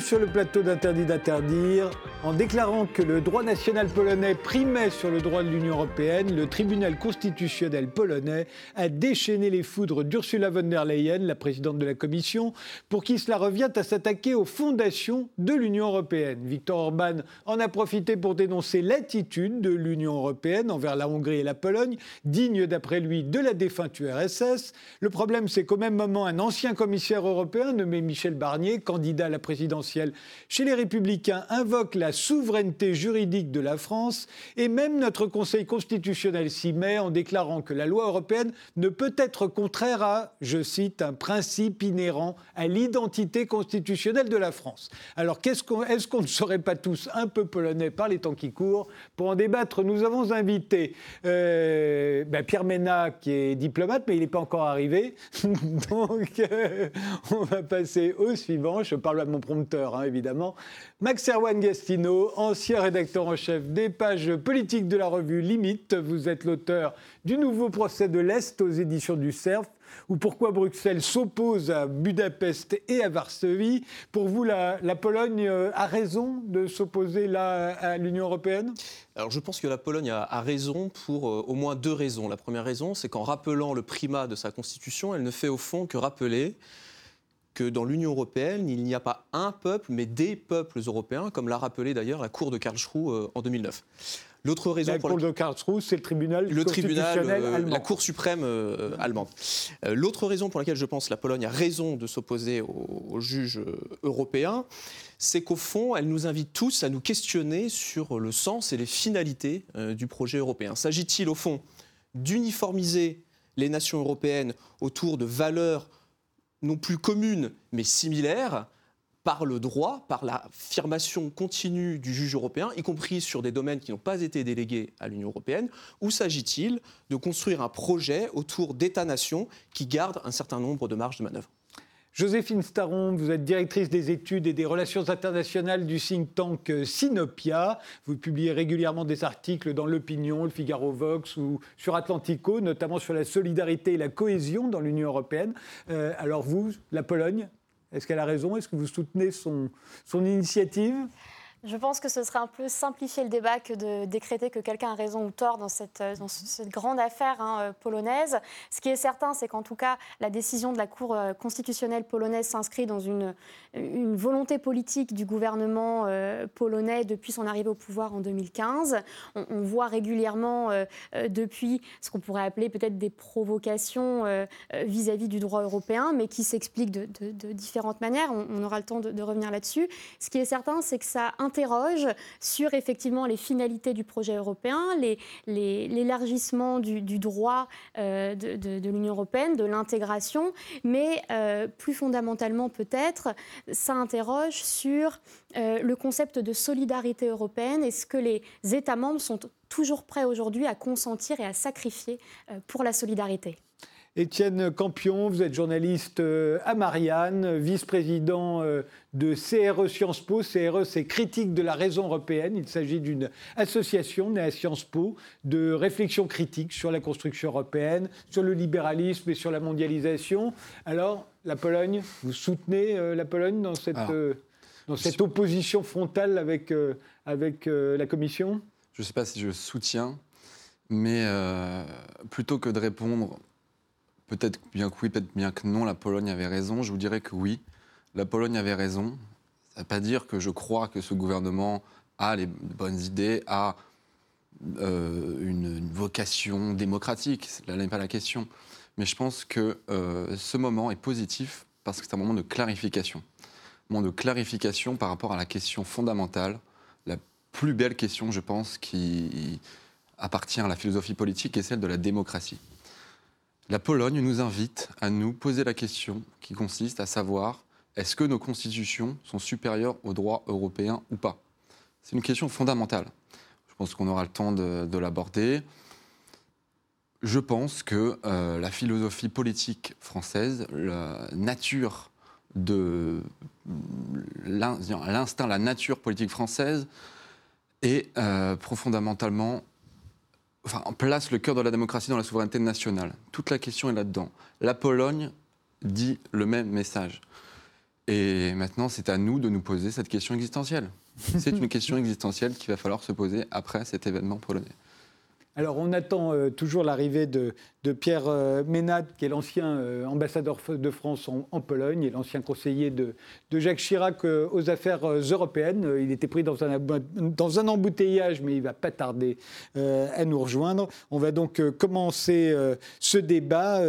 Sur le plateau d'Interdit d'interdire. En déclarant que le droit national polonais primait sur le droit de l'Union européenne, le tribunal constitutionnel polonais a déchaîné les foudres d'Ursula von der Leyen, la présidente de la Commission, pour qui cela revient à s'attaquer aux fondations de l'Union européenne. Victor Orban en a profité pour dénoncer l'attitude de l'Union européenne envers la Hongrie et la Pologne, digne d'après lui de la défunte URSS. Le problème, c'est qu'au même moment, un ancien commissaire européen nommé Michel Barnier, candidat à la présidentielle chez les Républicains invoque la souveraineté juridique de la France et même notre Conseil constitutionnel s'y met en déclarant que la loi européenne ne peut être contraire à, je cite, un principe inhérent à l'identité constitutionnelle de la France. Alors est-ce qu'on ne serait pas tous un peu polonais par les temps qui courent Pour en débattre, nous avons invité euh, ben, Pierre Ménat, qui est diplomate, mais il n'est pas encore arrivé. Donc euh, on va passer au suivant. Je parle à mon prompteur, hein, évidemment. Max Erwan Gastino, ancien rédacteur en chef des pages politiques de la revue Limite. Vous êtes l'auteur du nouveau procès de l'Est aux éditions du CERF ou pourquoi Bruxelles s'oppose à Budapest et à Varsovie. Pour vous, la, Pologne euh, a raison de s'opposer à l'Union européenne? Alors je pense que la Pologne a, raison pour euh, au moins deux raisons. La première raison, c'est qu'en rappelant le primat de sa constitution, elle ne fait au fond que rappeler que dans l'Union européenne, il n'y a pas un peuple, mais des peuples européens, comme l'a rappelé d'ailleurs la Cour de Karlsruhe euh, en 2009. L'autre raison la Cour de Karlsruhe, c'est le tribunal le tribunal, euh, allemand. la Cour suprême euh, allemande. L'autre raison pour laquelle je pense que la Pologne a raison de s'opposer aux, juges européens, c'est qu'au fond, elle nous invite tous à nous questionner sur le sens et les finalités du projet européen. S'agit-il au fond d'uniformiser les nations européennes autour de valeurs non plus communes, mais similaires, par le droit, par l'affirmation continue du juge européen, y compris sur des domaines qui n'ont pas été délégués à l'Union européenne, ou s'agit-il de construire un projet autour d'États-nations qui gardent un certain nombre de marges de manœuvre? Joséphine Staron, vous êtes directrice des études et des relations internationales du think tank Sinopia. Vous publiez régulièrement des articles dans l'Opinion, le Figaro Vox ou sur Atlantico, notamment sur la solidarité et la cohésion dans l'Union européenne. Euh, alors vous, la Pologne, est-ce qu'elle a raison? Est-ce que vous soutenez son initiative? Je pense que ce serait un peu simplifier le débat que de décréter que quelqu'un a raison ou tort dans cette, euh, dans cette grande affaire hein, euh, polonaise. Ce qui est certain, c'est qu'en tout cas, la décision de la Cour euh, constitutionnelle polonaise s'inscrit dans une, une volonté politique du gouvernement polonais depuis son arrivée au pouvoir en 2015. On, voit régulièrement depuis ce qu'on pourrait appeler peut-être des provocations vis-à-vis du droit européen, mais qui s'expliquent de, de, différentes manières. On, aura le temps de, de revenir là-dessus. Ce qui est certain, c'est que ça interroge sur effectivement les finalités du projet européen, l'élargissement du, droit euh, de, l'Union européenne, de l'intégration, mais euh, plus fondamentalement peut-être, ça interroge sur euh, le concept de solidarité européenne et ce que les États membres sont toujours prêts aujourd'hui à consentir et à sacrifier pour la solidarité? Étienne Campion, vous êtes journaliste euh, à Marianne, vice-président euh, de CRE Sciences Po. CRE, c'est Critique de la raison européenne. Il s'agit d'une association née à Sciences Po de réflexion critique sur la construction européenne, sur le libéralisme et sur la mondialisation. Alors, la Pologne, vous soutenez euh, la Pologne dans cette, dans cette opposition frontale avec, avec la Commission? Je ne sais pas si je soutiens, mais plutôt que de répondre Peut-être bien que oui, peut-être bien que non, la Pologne avait raison. Je vous dirais que oui, la Pologne avait raison. Ça ne veut pas dire que je crois que ce gouvernement a les bonnes idées, a euh, une, vocation démocratique. Là n'est pas la question. Mais je pense que euh, ce moment est positif parce que c'est un moment de clarification. Un moment de clarification par rapport à la question fondamentale, la plus belle question, je pense, qui appartient à la philosophie politique, est celle de la démocratie. La Pologne nous invite à nous poser la question qui consiste à savoir est-ce que nos constitutions sont supérieures aux droits européens ou pas? C'est une question fondamentale. Je pense qu'on aura le temps de, l'aborder. Je pense que euh, la philosophie politique française, la nature de l'instinct, la nature politique française est euh, profondamentalement enfin, place le cœur de la démocratie dans la souveraineté nationale. Toute la question est là-dedans. La Pologne dit le même message. Et maintenant, c'est à nous de nous poser cette question existentielle. C'est une question existentielle qu'il va falloir se poser après cet événement polonais. Alors on attend euh, toujours l'arrivée de, Pierre euh, qui est l'ancien euh, ambassadeur de France en, Pologne et l'ancien conseiller de, Jacques Chirac aux affaires européennes. Il était pris dans un, dans un embouteillage, mais il ne va pas tarder à nous rejoindre. On va donc commencer ce débat.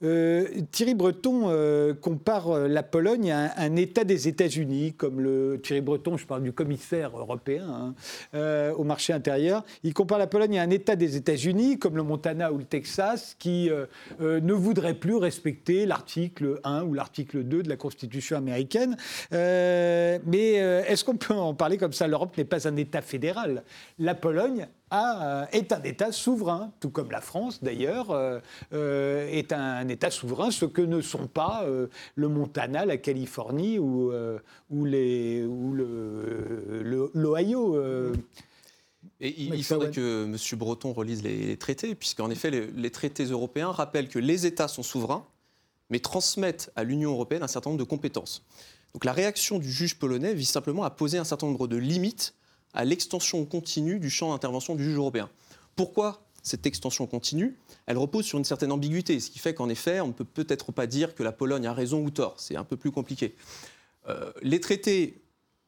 Thierry Breton compare la Pologne à un, État des États-Unis, comme le Thierry Breton, je parle du commissaire européen hein, au marché intérieur. Il compare la Pologne à un État des États-Unis, comme le Montana ou le Texas, qui euh, euh, ne voudraient plus respecter l'article 1 ou l'article 2 de la Constitution américaine. Euh, mais est-ce qu'on peut en parler comme ça? L'Europe n'est pas un État fédéral. La Pologne est un État souverain, tout comme la France d'ailleurs est un, État souverain, ce que ne sont pas le Montana, la Californie ou, ou l'Ohio. Et il, faudrait que M. Breton relise les, traités, puisqu'en effet, les, traités européens rappellent que les États sont souverains, mais transmettent à l'Union européenne un certain nombre de compétences. Donc la réaction du juge polonais vise simplement à poser un certain nombre de limites à l'extension continue du champ d'intervention du juge européen. Pourquoi cette extension continue? Elle repose sur une certaine ambiguïté, ce qui fait qu'en effet, on ne peut peut-être pas dire que la Pologne a raison ou tort. C'est un peu plus compliqué. Euh, les traités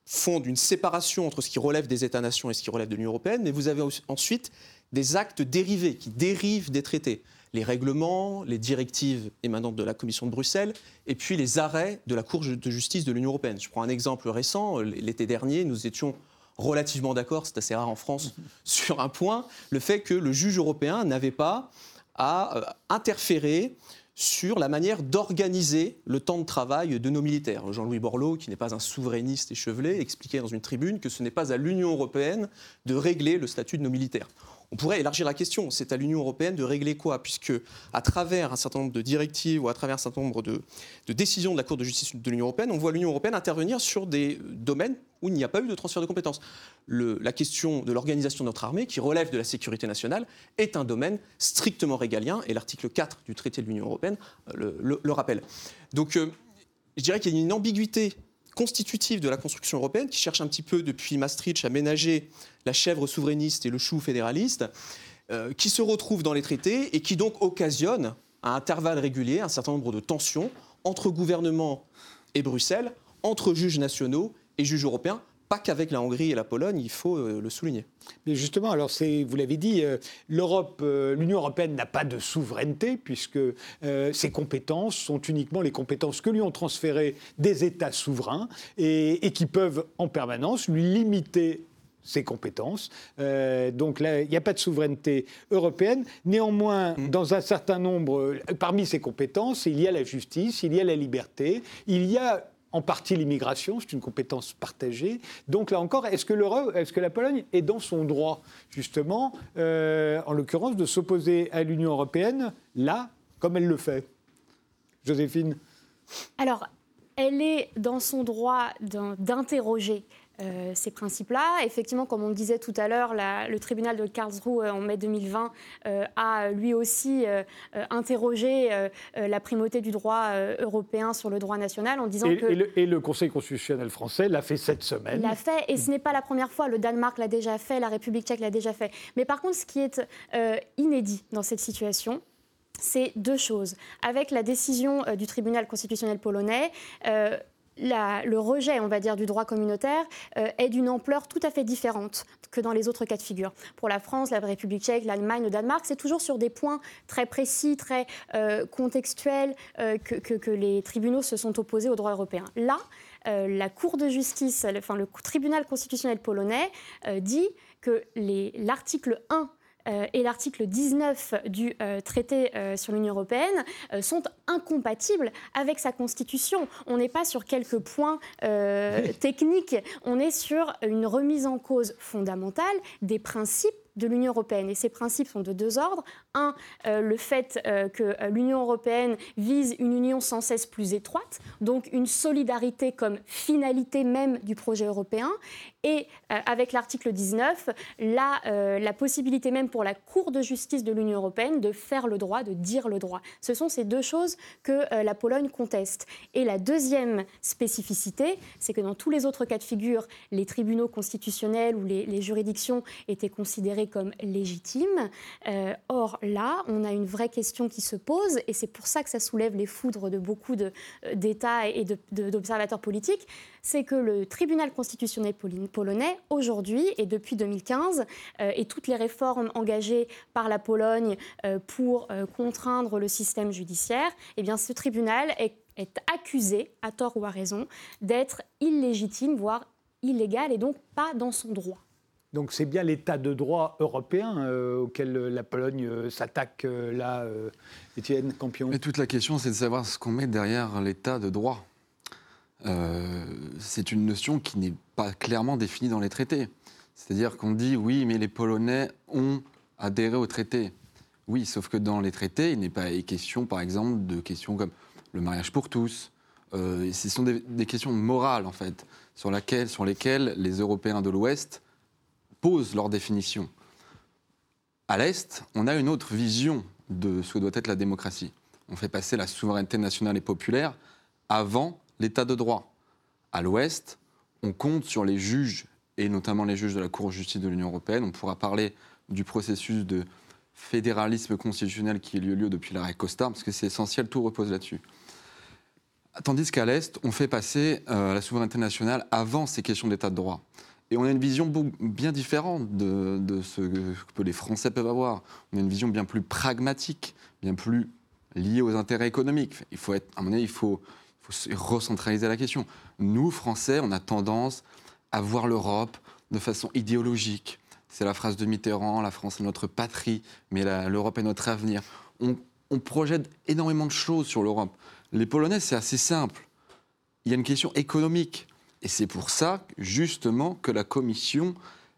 font d'une séparation entre ce qui relève des États-nations et ce qui relève de l'Union européenne, mais vous avez ensuite des actes dérivés qui dérivent des traités. Les règlements, les directives émanantes de la Commission de Bruxelles, et puis les arrêts de la Cour de justice de l'Union européenne. Je prends un exemple récent. L'été dernier, nous étions relativement d'accord, c'est assez rare en France, sur un point, le fait que le juge européen n'avait pas à euh, interférer sur la manière d'organiser le temps de travail de nos militaires. Jean-Louis Borloo, qui n'est pas un souverainiste échevelé, expliquait dans une tribune que ce n'est pas à l'Union européenne de régler le statut de nos militaires. On pourrait élargir la question. C'est à l'Union européenne de régler quoi? Puisque, à travers un certain nombre de directives ou à travers un certain nombre de, décisions de la Cour de justice de l'Union européenne, on voit l'Union européenne intervenir sur des domaines où il n'y a pas eu de transfert de compétences. la question de l'organisation de notre armée, qui relève de la sécurité nationale, est un domaine strictement régalien, et l'article 4 du traité de l'Union européenne euh, le, rappelle. Donc, euh, je dirais qu'il y a une ambiguïté constitutive de la construction européenne, qui cherche un petit peu depuis Maastricht à ménager la chèvre souverainiste et le chou fédéraliste, euh, qui se retrouve dans les traités et qui donc occasionne à intervalles réguliers un certain nombre de tensions entre gouvernement et Bruxelles, entre juges nationaux et juges européens, pas qu'avec la Hongrie et la Pologne, il faut euh, le souligner. Mais justement, alors c'est, vous l'avez dit, euh, l'Europe, euh, l'Union européenne n'a pas de souveraineté puisque ses compétences sont uniquement les compétences que lui ont transférées des États souverains et, qui peuvent en permanence lui limiter ses compétences. donc là, il n'y a pas de souveraineté européenne. Néanmoins, mm. dans un certain nombre, parmi ces compétences, il y a la justice, il y a la liberté, il y a en partie l'immigration, c'est une compétence partagée. Donc là encore, est-ce que, la Pologne est dans son droit, justement, euh, en l'occurrence, de s'opposer à l'Union européenne, là, comme elle le fait? Joséphine? Alors, elle est dans son droit d'interroger euh, ces principes-là. Effectivement, comme on le disait tout à l'heure, le tribunal de Karlsruhe euh, en mai 2020 euh, a lui aussi interrogé la primauté du droit européen sur le droit national en disant que... Et le, Conseil constitutionnel français l'a fait cette semaine. L'a fait, et ce n'est pas la première fois. Le Danemark l'a déjà fait, la République tchèque l'a déjà fait. Mais par contre, ce qui est inédit dans cette situation, c'est deux choses. Avec la décision du tribunal constitutionnel polonais, le rejet, on va dire, du droit communautaire euh, est d'une ampleur tout à fait différente que dans les autres cas de figure. Pour la France, la République tchèque, l'Allemagne, le Danemark, c'est toujours sur des points très précis, très euh, contextuels euh, que, les tribunaux se sont opposés au droit européen. Là, la Cour de justice, enfin le tribunal constitutionnel polonais dit que l'article 1 euh, et l'article 19 du euh, traité euh, sur l'Union européenne sont incompatibles avec sa constitution. On n'est pas sur quelques points techniques, on est sur une remise en cause fondamentale des principes de l'Union européenne. Et ces principes sont de deux ordres. Un, euh, le fait euh, que l'Union européenne vise une union sans cesse plus étroite, donc une solidarité comme finalité même du projet européen. Et avec l'article 19, la, la possibilité même pour la Cour de justice de l'Union européenne de faire le droit, de dire le droit. Ce sont ces deux choses que la Pologne conteste. Et la deuxième spécificité, c'est que dans tous les autres cas de figure, les tribunaux constitutionnels ou les, juridictions étaient considérés comme légitimes. Euh, or, là, on a une vraie question qui se pose, et c'est pour ça que ça soulève les foudres de beaucoup euh, d'États et d'observateurs politiques, c'est que le tribunal constitutionnel polonais, aujourd'hui et depuis 2015, euh, et toutes les réformes engagées par la Pologne pour contraindre le système judiciaire, eh bien, ce tribunal est accusé, à tort ou à raison, d'être illégitime, voire illégal, et donc pas dans son droit. Donc c'est bien l'état de droit européen euh, auquel la Pologne euh, s'attaque euh, là, Étienne Campion. Mais toute la question, c'est de savoir ce qu'on met derrière l'état de droit. c'est une notion qui n'est pas clairement définie dans les traités. C'est-à-dire qu'on dit oui, mais les Polonais ont adhéré au traité. Oui, sauf que dans les traités, il n'est pas question, par exemple, de questions comme le mariage pour tous. Euh, ce sont des, questions morales, en fait, sur, sur lesquelles les Européens de l'Ouest posent leur définition. À l'Est, on a une autre vision de ce que doit être la démocratie. On fait passer la souveraineté nationale et populaire avant l'état de droit. À l'Ouest, on compte sur les juges, et notamment les juges de la Cour de justice de l'Union européenne. On pourra parler du processus de fédéralisme constitutionnel qui a eu lieu depuis l'arrêt Costa, parce que c'est essentiel, tout repose là-dessus. Tandis qu'à l'Est, on fait passer euh, la souveraineté nationale avant ces questions d'état de droit. Et on a une vision bien différente de, ce que les Français peuvent avoir. On a une vision bien plus pragmatique, bien plus liée aux intérêts économiques. Il faut être, à mon avis, il faut, il faut recentraliser la question. Nous, Français, on a tendance à voir l'Europe de façon idéologique. C'est la phrase de Mitterrand, la France est notre patrie, mais l'Europe est notre avenir. on projette énormément de choses sur l'Europe. Les Polonais, c'est assez simple. Il y a une question économique. Et c'est pour ça, justement, que la Commission,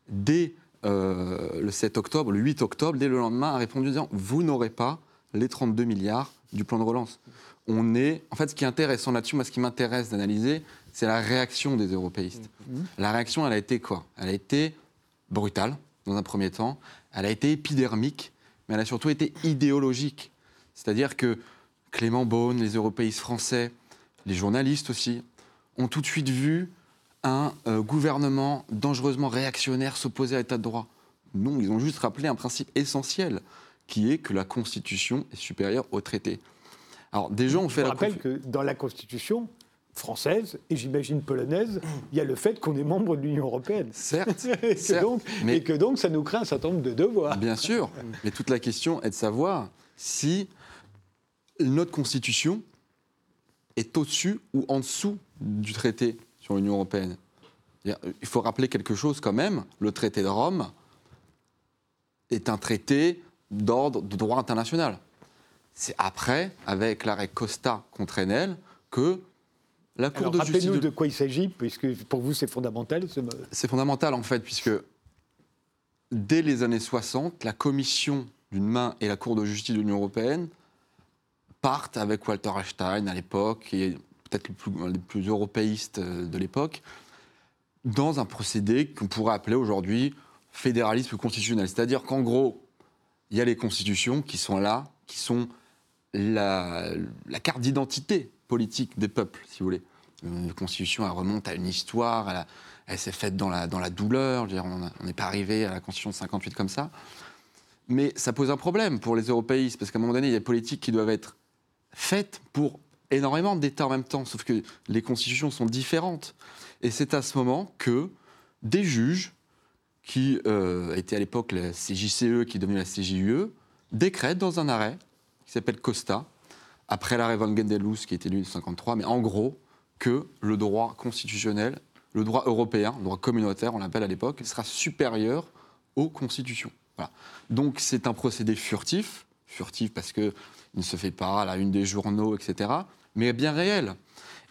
dès euh, le 7 octobre, le 8 octobre, dès le lendemain, a répondu en disant Vous n'aurez pas les 32 milliards du plan de relance. On est. En fait, ce qui est intéressant là-dessus, moi, ce qui m'intéresse d'analyser, c'est la réaction des européistes. Mmh. La réaction, elle a été quoi? Elle a été brutale, dans un premier temps. Elle a été épidermique, mais elle a surtout été idéologique. C'est-à-dire que Clément Beaune, les européistes français, les journalistes aussi, ont tout de suite vu un euh, gouvernement dangereusement réactionnaire s'opposer à l'état de droit. Non, ils ont juste rappelé un principe essentiel, qui est que la Constitution est supérieure au traité. Alors, des gens ont fait Je rappelle que dans la Constitution française, et j'imagine polonaise, il y a le fait qu'on est membre de l'Union européenne. Certes, et, certes donc, et que donc ça nous crée un certain nombre de devoirs. Bien sûr, mais toute la question est de savoir si notre Constitution est au-dessus ou en dessous du traité sur l'Union européenne. Il faut rappeler quelque chose quand même, le traité de Rome est un traité d'ordre de droit international. C'est après, avec l'arrêt Costa contre Enel, que la Cour de justice... Rappelez-nous de... quoi il s'agit, puisque pour vous c'est fondamental. C'est fondamental en fait, puisque dès les années 60, la Commission d'une main et la Cour de justice de l'Union européenne partent avec Walter Einstein à l'époque, est peut-être les plus européistes euh, de l'époque, dans un procédé qu'on pourrait appeler aujourd'hui fédéralisme constitutionnel. C'est-à-dire qu'en gros, il y a les constitutions qui sont là, qui sont la, carte d'identité politique des peuples, si vous voulez. Une constitution, elle remonte à une histoire, elle, s'est faite dans la, dans la douleur. on n'est pas arrivé à la constitution de 58 comme ça. Mais ça pose un problème pour les européistes, parce qu'à un moment donné, il y a des politiques qui doivent être faite pour énormément d'États en même temps, sauf que les constitutions sont différentes. Et c'est à ce moment que des juges, qui euh, étaient à l'époque la CJCE, qui est devenue la CJUE, décrètent dans un arrêt qui s'appelle Costa, après l'arrêt Van Gendelus qui était lu en 1953, mais en gros, que le droit constitutionnel, le droit européen, le droit communautaire, on l'appelle à l'époque, sera supérieur aux constitutions. Donc c'est un procédé furtif, furtif parce que ne se fait pas à la une des journaux, etc., mais bien réel.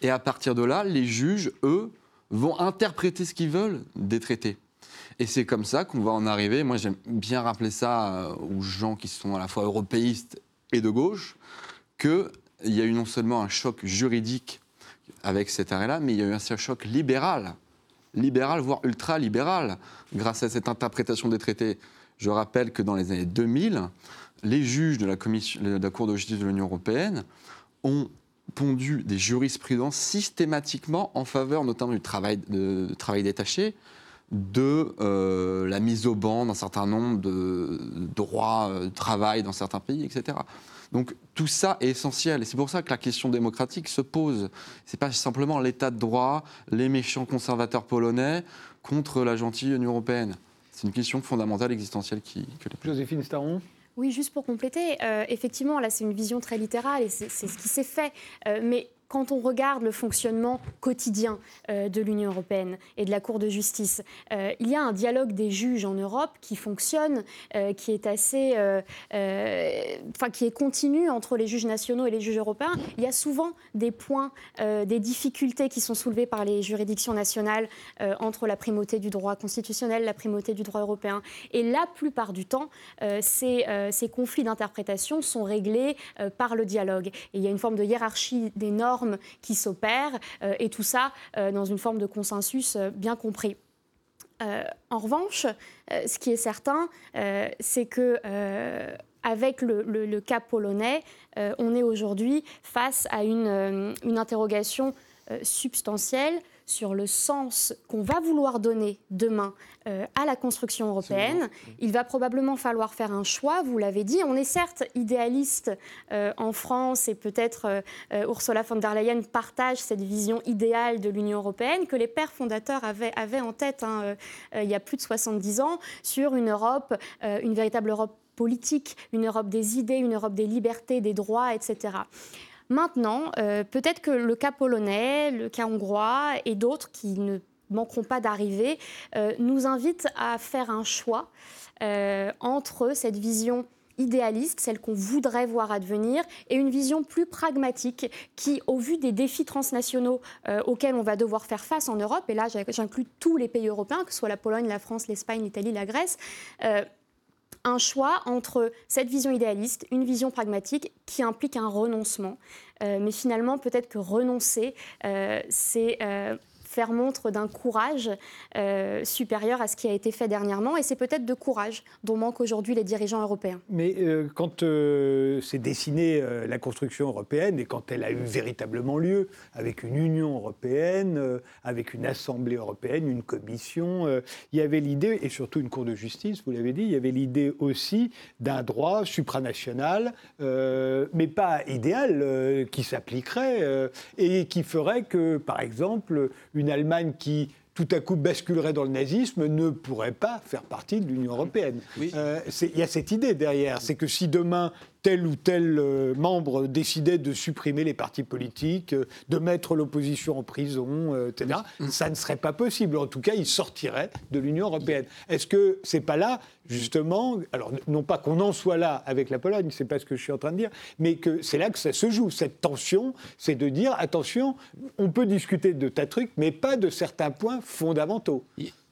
Et à partir de là, les juges, eux, vont interpréter ce qu'ils veulent des traités. Et c'est comme ça qu'on va en arriver. Moi, j'aime bien rappeler ça euh, aux gens qui sont à la fois européistes et de gauche, qu'il y a eu non seulement un choc juridique avec cet arrêt-là, mais il y a eu un choc libéral, libéral, voire ultra-libéral, grâce à cette interprétation des traités. Je rappelle que dans les années 2000, les juges de la, de Cour de justice de l'Union européenne ont pondu des jurisprudences systématiquement en faveur notamment du travail, travail détaché, de euh, la mise au banc d'un certain nombre de droits de travail dans certains pays, etc. Donc tout ça est essentiel et c'est pour ça que la question démocratique se pose. C'est pas simplement l'état de droit, les méchants conservateurs polonais contre la gentille Union européenne. C'est une question fondamentale, existentielle qui. Joséphine Staron? Oui, juste pour compléter, euh, effectivement, là, c'est une vision très littérale et c'est ce qui s'est fait. Euh, mais quand on regarde le fonctionnement quotidien euh, de l'Union européenne et de la Cour de justice, euh, il y a un dialogue des juges en Europe qui fonctionne, euh, qui est assez, enfin qui est continu entre les juges nationaux et les juges européens. Il y a souvent des points, des difficultés qui sont soulevées par les juridictions nationales entre la primauté du droit constitutionnel, la primauté du droit européen. Et la plupart du temps, ces, ces conflits d'interprétation sont réglés par le dialogue. Et il y a une forme de hiérarchie des normes qui s'opèrent, euh, et tout ça euh, dans une forme de consensus euh, bien compris. en revanche, ce qui est certain, c'est que avec le, cas polonais, on est aujourd'hui face à une, une interrogation substantielle sur le sens qu'on va vouloir donner demain euh, à la construction européenne. Il va probablement falloir faire un choix, vous l'avez dit. On est certes idéaliste euh, en France et peut-être euh, Ursula von der Leyen partage cette vision idéale de l'Union européenne que les pères fondateurs avaient, avaient en tête hein, il y a plus de 70 ans sur une Europe, une véritable Europe politique, une Europe des idées, une Europe des libertés, des droits, etc. Maintenant, euh, peut-être que le cas polonais, le cas hongrois et d'autres qui ne manqueront pas d'arriver euh, nous invitent à faire un choix euh, entre cette vision idéaliste, celle qu'on voudrait voir advenir, et une vision plus pragmatique qui, au vu des défis transnationaux auxquels on va devoir faire face en Europe, et là j'inclus tous les pays européens, que ce soit la Pologne, la France, l'Espagne, l'Italie, la Grèce, un choix entre cette vision idéaliste, une vision pragmatique qui implique un renoncement. Euh, mais finalement, peut-être que renoncer, euh, c'est euh, faire montre d'un courage euh, supérieur à ce qui a été fait dernièrement. Et c'est peut-être de courage dont manquent aujourd'hui les dirigeants européens. Mais euh, quand euh, s'est dessinée la construction européenne et quand elle a eu véritablement lieu, avec une Union européenne, avec une Assemblée européenne, une commission, il y avait l'idée, et surtout une Cour de justice, vous l'avez dit, il y avait l'idée aussi d'un droit supranational, mais pas idéal, qui s'appliquerait et qui ferait que, par exemple, une une Allemagne qui tout à coup basculerait dans le nazisme ne pourrait pas faire partie de l'Union européenne. Euh, il y a cette idée derrière, c'est que si demain tel ou tel euh, membre décidait de supprimer les partis politiques, euh, de mettre l'opposition en prison, euh, etc., ça ne serait pas possible. En tout cas, il sortirait de l'Union européenne. Est-ce que c'est pas là, justement, alors non pas qu'on en soit là avec la Pologne, c'est pas ce que je suis en train de dire, mais que c'est là que ça se joue. Cette tension, c'est de dire attention, on peut discuter de tas de trucs, mais pas de certains points fondamentaux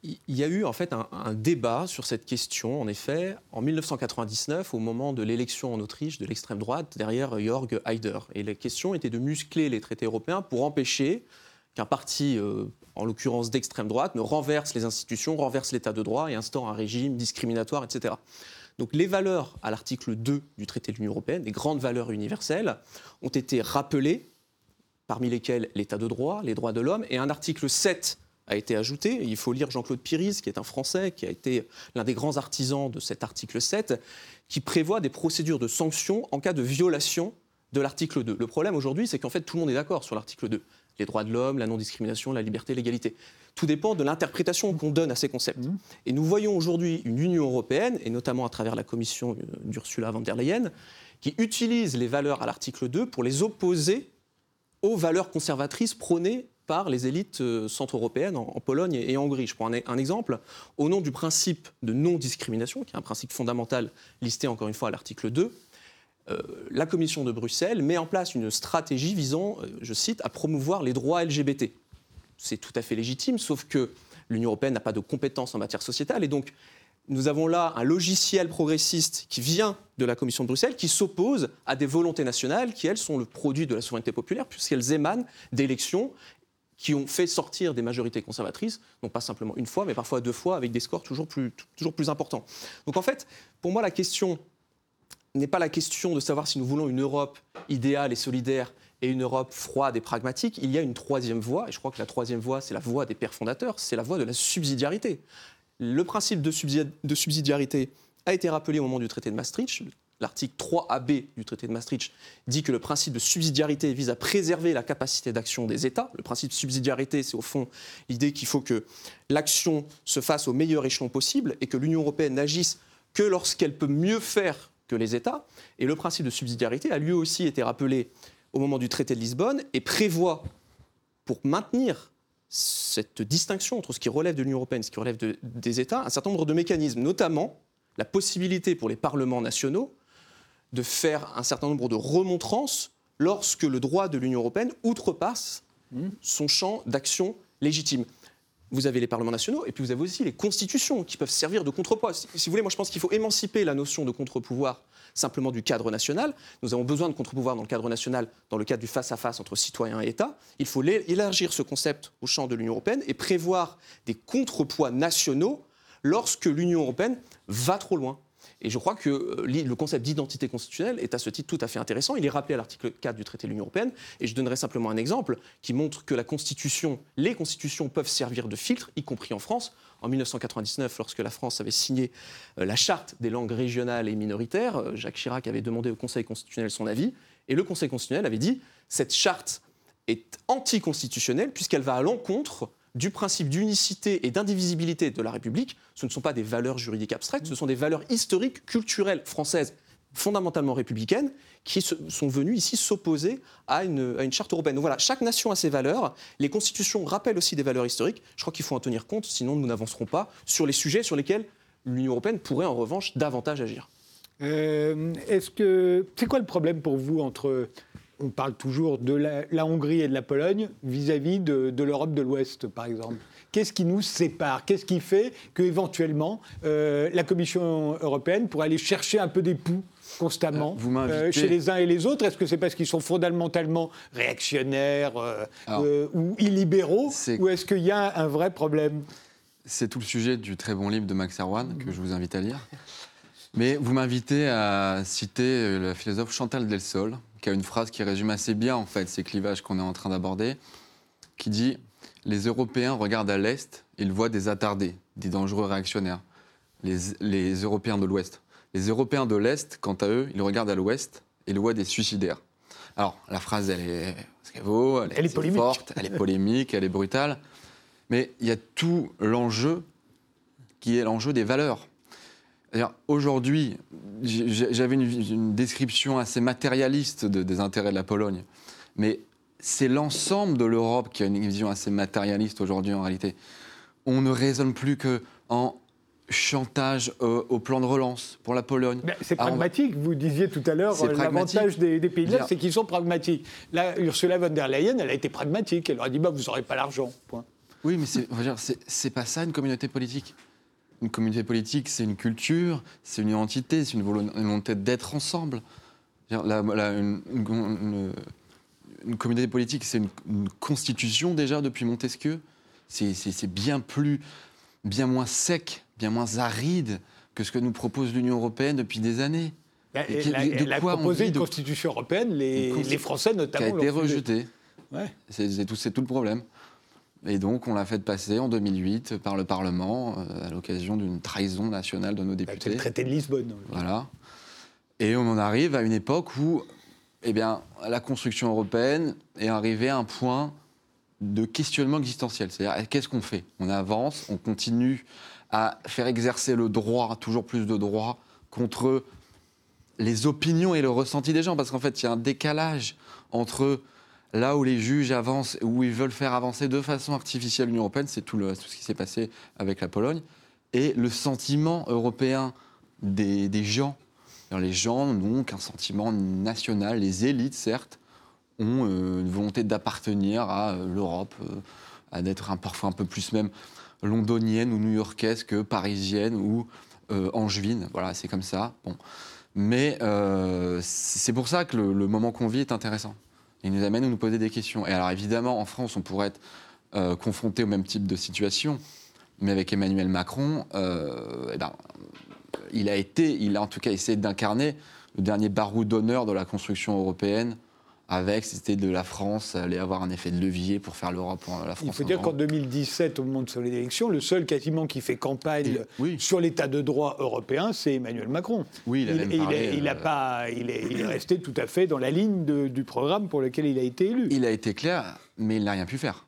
il y a eu en fait un, débat sur cette question, en effet, en 1999, au moment de l'élection en Autriche de l'extrême droite, derrière Jörg Haider. Et la question était de muscler les traités européens pour empêcher qu'un parti, euh, en l'occurrence d'extrême droite, ne renverse les institutions, renverse l'état de droit et instaure un régime discriminatoire, etc. Donc les valeurs à l'article 2 du traité de l'Union européenne, les grandes valeurs universelles, ont été rappelées, parmi lesquelles l'état de droit, les droits de l'homme, et un article 7 a été ajouté. Il faut lire Jean-Claude Piris, qui est un Français, qui a été l'un des grands artisans de cet article 7, qui prévoit des procédures de sanctions en cas de violation de l'article 2. Le problème aujourd'hui, c'est qu'en fait, tout le monde est d'accord sur l'article 2. Les droits de l'homme, la non-discrimination, la liberté, l'égalité. Tout dépend de l'interprétation qu'on donne à ces concepts. Mmh. Et nous voyons aujourd'hui une Union européenne, et notamment à travers la commission d'Ursula von der Leyen, qui utilise les valeurs à l'article 2 pour les opposer aux valeurs conservatrices prônées par les élites euh, centre-européennes en, Pologne et, en Hongrie. Je prends un, exemple. Au nom du principe de non-discrimination, qui est un principe fondamental listé encore une fois à l'article 2, euh, la Commission de Bruxelles met en place une stratégie visant, euh, je cite, à promouvoir les droits LGBT. C'est tout à fait légitime, sauf que l'Union européenne n'a pas de compétences en matière sociétale. Et donc, nous avons là un logiciel progressiste qui vient de la Commission de Bruxelles, qui s'oppose à des volontés nationales qui, elles, sont le produit de la souveraineté populaire, puisqu'elles émanent d'élections qui ont fait sortir des majorités conservatrices, non pas simplement une fois, mais parfois deux fois, avec des scores toujours plus, toujours plus importants. Donc en fait, pour moi, la question n'est pas la question de savoir si nous voulons une Europe idéale et solidaire et une Europe froide et pragmatique. Il y a une troisième voie, et je crois que la troisième voie, c'est la voie des pères fondateurs, c'est la voie de la subsidiarité. Le principe de, subsidiarité a été rappelé au moment du traité de Maastricht. L'article 3AB du traité de Maastricht dit que le principe de subsidiarité vise à préserver la capacité d'action des États. Le principe de subsidiarité, c'est au fond l'idée qu'il faut que l'action se fasse au meilleur échelon possible et que l'Union européenne n'agisse que lorsqu'elle peut mieux faire que les États. Et le principe de subsidiarité a lui aussi été rappelé au moment du traité de Lisbonne et prévoit, pour maintenir cette distinction entre ce qui relève de l'Union européenne et ce qui relève des États, un certain nombre de mécanismes, notamment la possibilité pour les parlements nationaux de faire un certain nombre de remontrances lorsque le droit de l'Union européenne outrepasse mmh. son champ d'action légitime vous avez les parlements nationaux et puis vous avez aussi les constitutions qui peuvent servir de contrepoids. Si, vous voulez, moi je pense qu'il faut émanciper la notion de contre-pouvoir simplement du cadre national. Nous avons besoin de contre-pouvoir dans le cadre national, dans le cadre du face-à-face entre citoyens et États. Il faut élargir ce concept au champ de l'Union européenne et prévoir des contrepoids nationaux lorsque l'Union européenne va trop loin. Et je crois que euh, le concept d'identité constitutionnelle est à ce titre tout à fait intéressant. Il est rappelé à l'article 4 du traité de l'Union européenne. Et je donnerai simplement un exemple qui montre que la Constitution, les constitutions peuvent servir de filtre, y compris en France. En 1999, lorsque la France avait signé euh, la charte des langues régionales et minoritaires, euh, Jacques Chirac avait demandé au Conseil constitutionnel son avis. Et le Conseil constitutionnel avait dit cette charte est anticonstitutionnelle puisqu'elle va à l'encontre du principe d'unicité et d'indivisibilité de la République, ce ne sont pas des valeurs juridiques abstraites, ce sont des valeurs historiques, culturelles françaises, fondamentalement républicaines, qui sont venues ici s'opposer à une, charte européenne. Donc voilà, chaque nation a ses valeurs. Les constitutions rappellent aussi des valeurs historiques. Je crois qu'il faut en tenir compte, sinon nous n'avancerons pas sur les sujets sur lesquels l'Union européenne pourrait en revanche davantage agir. Euh, est-ce que c'est quoi le problème pour vous entre on parle toujours de la, Hongrie et de la Pologne vis-à-vis de, l'Europe de l'Ouest, par exemple. Qu'est-ce qui nous sépare? Qu'est-ce qui fait qu'éventuellement, euh, la Commission européenne pourrait aller chercher un peu des poux constamment euh, euh, chez les uns et les autres? Est-ce que c'est parce qu'ils sont fondamentalement réactionnaires ou illibéraux Ou est-ce qu'il y a un vrai problème? C'est tout le sujet du très bon livre de Max Erwan que je vous invite à lire. Mais vous m'invitez à citer la philosophe Chantal Delsol, qui a une phrase qui résume assez bien en fait ces clivages qu'on est en train d'aborder, qui dit Les Européens regardent à l'Est, ils voient des attardés, des dangereux réactionnaires. Les, les Européens de l'Ouest. Les Européens de l'Est, quant à eux, ils regardent à l'Ouest et ils voient des suicidaires. Alors, la phrase, elle est ce qu'elle vaut, elle, est, forte, elle est polémique, elle est brutale. Mais il y a tout l'enjeu qui est l'enjeu des valeurs. Aujourd'hui, j'avais une, description assez matérialiste des intérêts de la Pologne, mais c'est l'ensemble de l'Europe qui a une vision assez matérialiste aujourd'hui en réalité. On ne raisonne plus que en chantage au plan de relance pour la Pologne. C'est pragmatique, vous disiez tout à l'heure, l'avantage des, pays de l'Est, c'est qu'ils sont pragmatiques. Là, Ursula von der Leyen, elle a été pragmatique, elle leur a dit, bah, vous n'aurez pas l'argent, point. Oui, mais c'est pas ça une communauté politique une communauté politique, c'est une culture, c'est une identité, c'est une volonté d'être ensemble. une, communauté politique, c'est une, constitution déjà depuis Montesquieu. C'est bien plus, bien moins sec, bien moins aride que ce que nous propose l'Union européenne depuis des années. Bah, elle, a proposé une constitution européenne, les, Français notamment. Qui a été rejetée. Ouais. C'est tout, tout le problème. Et donc, on l'a fait passer en 2008 par le Parlement euh, à l'occasion d'une trahison nationale de nos députés. C'est le traité de Lisbonne. Voilà. Et on en arrive à une époque où eh bien, la construction européenne est arrivée à un point de questionnement existentiel. C'est-à-dire, qu'est-ce qu'on fait? On avance, on continue à faire exercer le droit, toujours plus de droits, contre les opinions et le ressenti des gens. Parce qu'en fait, il y a un décalage entre là où les juges avancent, où ils veulent faire avancer de façon artificielle l'Union européenne, c'est tout, ce qui s'est passé avec la Pologne, et le sentiment européen des, gens. les gens n'ont qu'un sentiment national, les élites certes ont euh, une volonté d'appartenir à euh, l'Europe, euh, à d'être parfois un peu plus même londonienne ou new-yorkaise que parisienne ou angevine. Voilà, c'est comme ça. Bon. Mais c'est pour ça que le moment qu'on vit est intéressant. Il nous amène à nous poser des questions. Et alors évidemment, en France, on pourrait être confronté au même type de situation. Mais avec Emmanuel Macron, eh ben, il a été, il a en tout cas essayé d'incarner le dernier barreau d'honneur de la construction européenne avec, c'était de la France, allait avoir un effet de levier pour faire l'Europe la France. Il faut dire qu'en 2017, au moment de son élection, le seul quasiment qui fait campagne sur l'état de droit européen, c'est Emmanuel Macron. Oui, il a il, parlé, il, a euh, pas, il, est, il, est, resté tout à fait dans la ligne du programme pour lequel il a été élu. Il a été clair, mais il n'a rien pu faire.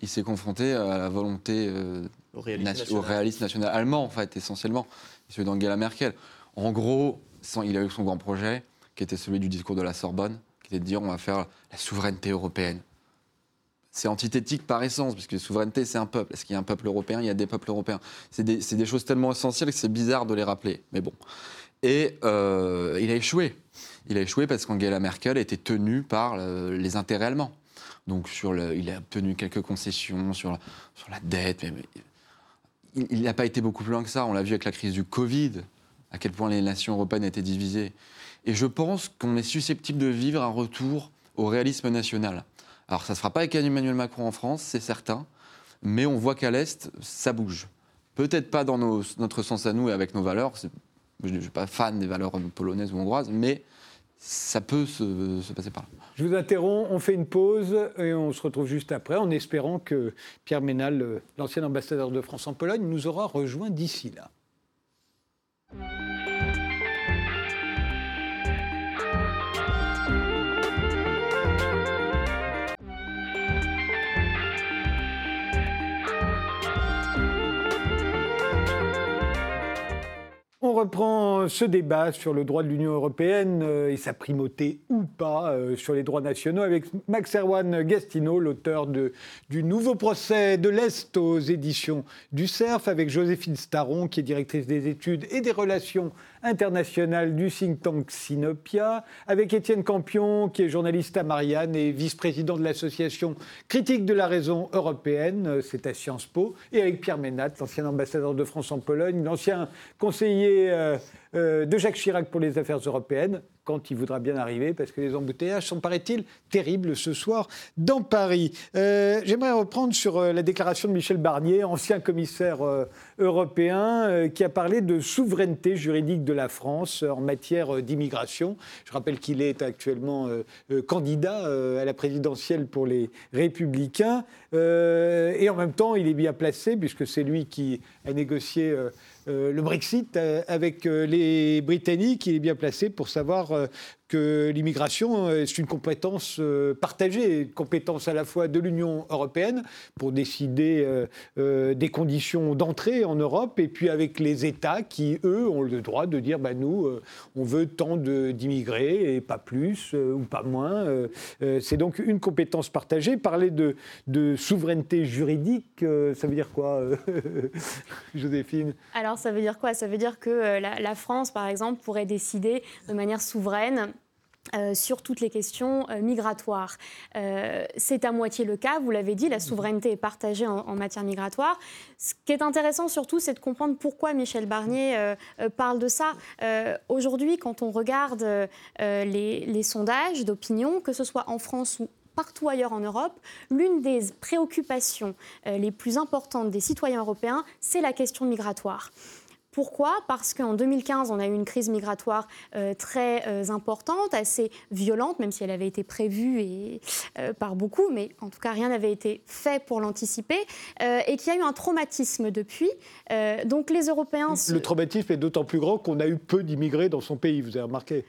Il s'est confronté à la volonté euh, au, réalisme national. allemand, en fait, essentiellement, celui d'Angela Merkel. En gros, il a eu son grand projet, qui était celui du discours de la Sorbonne, qui était de dire on va faire la souveraineté européenne. C'est antithétique par essence, puisque souveraineté, c'est un peuple. Est-ce qu'il y a un peuple européen? Il y a des peuples européens. C'est des, choses tellement essentielles que c'est bizarre de les rappeler. Mais bon. Et euh, il a échoué. Il a échoué parce qu'Angela Merkel était tenue par les intérêts allemands. Donc sur il a obtenu quelques concessions sur, sur la dette. Mais, il n'a pas été beaucoup plus loin que ça. On l'a vu avec la crise du Covid, à quel point les nations européennes étaient divisées. Et je pense qu'on est susceptible de vivre un retour au réalisme national. Alors ça ne se fera pas avec Emmanuel Macron en France, c'est certain, mais on voit qu'à l'Est, ça bouge. Peut-être pas dans notre sens à nous et avec nos valeurs. Je ne suis pas fan des valeurs polonaises ou hongroises, mais ça peut se, se passer par là. Je vous interromps, on fait une pause et on se retrouve juste après en espérant que Pierre Ménal, l'ancien ambassadeur de France en Pologne, nous aura rejoint d'ici là. On reprend ce débat sur le droit de l'Union européenne euh, et sa primauté ou pas euh, sur les droits nationaux avec Max Erwan Gastino, l'auteur du nouveau procès de l'Est aux éditions du CERF, avec Joséphine Staron, qui est directrice des études et des relations internationales du think tank Sinopia, avec Étienne Campion, qui est journaliste à Marianne et vice-président de l'association Critique de la raison européenne, c'est à Sciences Po, et avec Pierre Ménat, l'ancien ambassadeur de France en Pologne, l'ancien conseiller euh, euh, de Jacques Chirac pour les affaires européennes, quand il voudra bien arriver, parce que les embouteillages sont, paraît-il, terribles ce soir dans Paris. Euh, j'aimerais reprendre sur la déclaration de Michel Barnier, ancien commissaire européen, qui a parlé de souveraineté juridique de la France en matière d'immigration. Je rappelle qu'il est actuellement candidat à la présidentielle pour les Républicains. et en même temps, il est bien placé, puisque c'est lui qui a négocié euh, le Brexit euh, avec euh, les Britanniques, il est bien placé pour savoir que l'immigration, c'est une compétence partagée, une compétence à la fois de l'Union européenne pour décider des conditions d'entrée en Europe, et puis avec les États qui, eux, ont le droit de dire, bah, nous, on veut tant d'immigrés, et pas plus, ou pas moins. c'est donc une compétence partagée. Parler de, souveraineté juridique, ça veut dire quoi, Joséphine? Alors, ça veut dire quoi? Ça veut dire que euh, la, France, par exemple, pourrait décider de manière souveraine euh, sur toutes les questions euh, migratoires. c'est à moitié le cas, vous l'avez dit, la souveraineté est partagée en, matière migratoire. Ce qui est intéressant surtout, c'est de comprendre pourquoi Michel Barnier parle de ça. Aujourd'hui, quand on regarde les, sondages d'opinion, que ce soit en France ou partout ailleurs en Europe, l'une des préoccupations les plus importantes des citoyens européens, c'est la question migratoire. Pourquoi? Parce qu'en 2015, on a eu une crise migratoire euh, très euh, importante, assez violente, même si elle avait été prévue et, euh, par beaucoup, mais en tout cas, rien n'avait été fait pour l'anticiper, et qu'il y a eu un traumatisme depuis. donc les Européens... Le traumatisme est d'autant plus grand qu'on a eu peu d'immigrés dans son pays, vous avez remarqué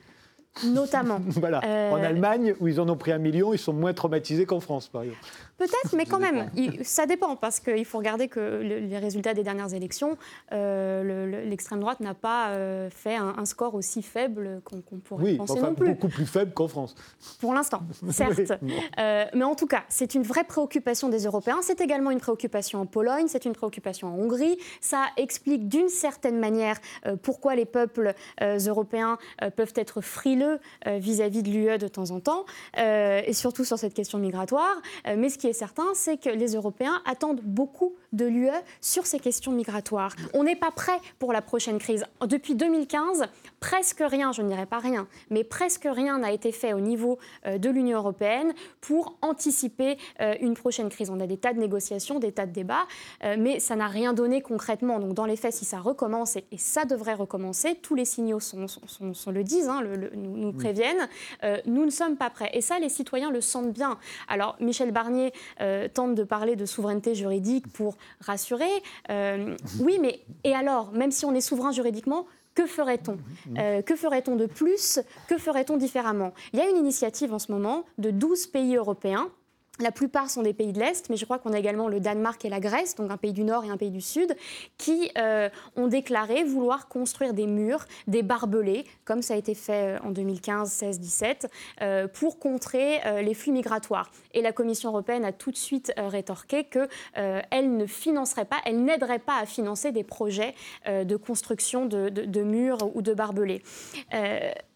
Notamment. voilà. En Allemagne, où ils en ont pris un million, ils sont moins traumatisés qu'en France, par exemple. Peut-être, mais quand même, ça dépend, parce qu'il faut regarder que les résultats des dernières élections, euh, l'extrême droite n'a pas euh, fait un, score aussi faible qu'on pourrait oui, penser enfin, non plus. beaucoup plus faible qu'en France. Pour l'instant, certes. Euh, mais en tout cas, c'est une vraie préoccupation des Européens. C'est également une préoccupation en Pologne, c'est une préoccupation en Hongrie. Ça explique d'une certaine manière pourquoi les peuples européens peuvent être frileux vis-à-vis de l'UE de temps en temps, et surtout sur cette question migratoire. mais ce qui est certain, c'est que les Européens attendent beaucoup de l'UE sur ces questions migratoires. On n'est pas prêt pour la prochaine crise. Depuis 2015, presque rien, je ne dirais pas rien, mais presque rien n'a été fait au niveau euh, de l'Union européenne pour anticiper euh, une prochaine crise. On a des tas de négociations, des tas de débats, euh, mais ça n'a rien donné concrètement. Donc dans les faits, si ça recommence, et, ça devrait recommencer, tous les signaux sont, le disent, hein, nous, nous, préviennent, nous ne sommes pas prêts. Et ça, les citoyens le sentent bien. Alors Michel Barnier tente de parler de souveraineté juridique pour rassurer. oui, mais et alors, même si on est souverain juridiquement, que ferait-on? Euh, Que ferait-on de plus? Que ferait-on différemment? Il y a une initiative en ce moment de 12 pays européens la plupart sont des pays de l'Est, mais je crois qu'on a également le Danemark et la Grèce, donc un pays du Nord et un pays du Sud, qui euh, ont déclaré vouloir construire des murs, des barbelés, comme ça a été fait euh, en 2015, 16, 17, pour contrer les flux migratoires. Et la Commission européenne a tout de suite rétorqué qu'elle ne financerait pas, elle n'aiderait pas à financer des projets de construction de, murs ou de barbelés.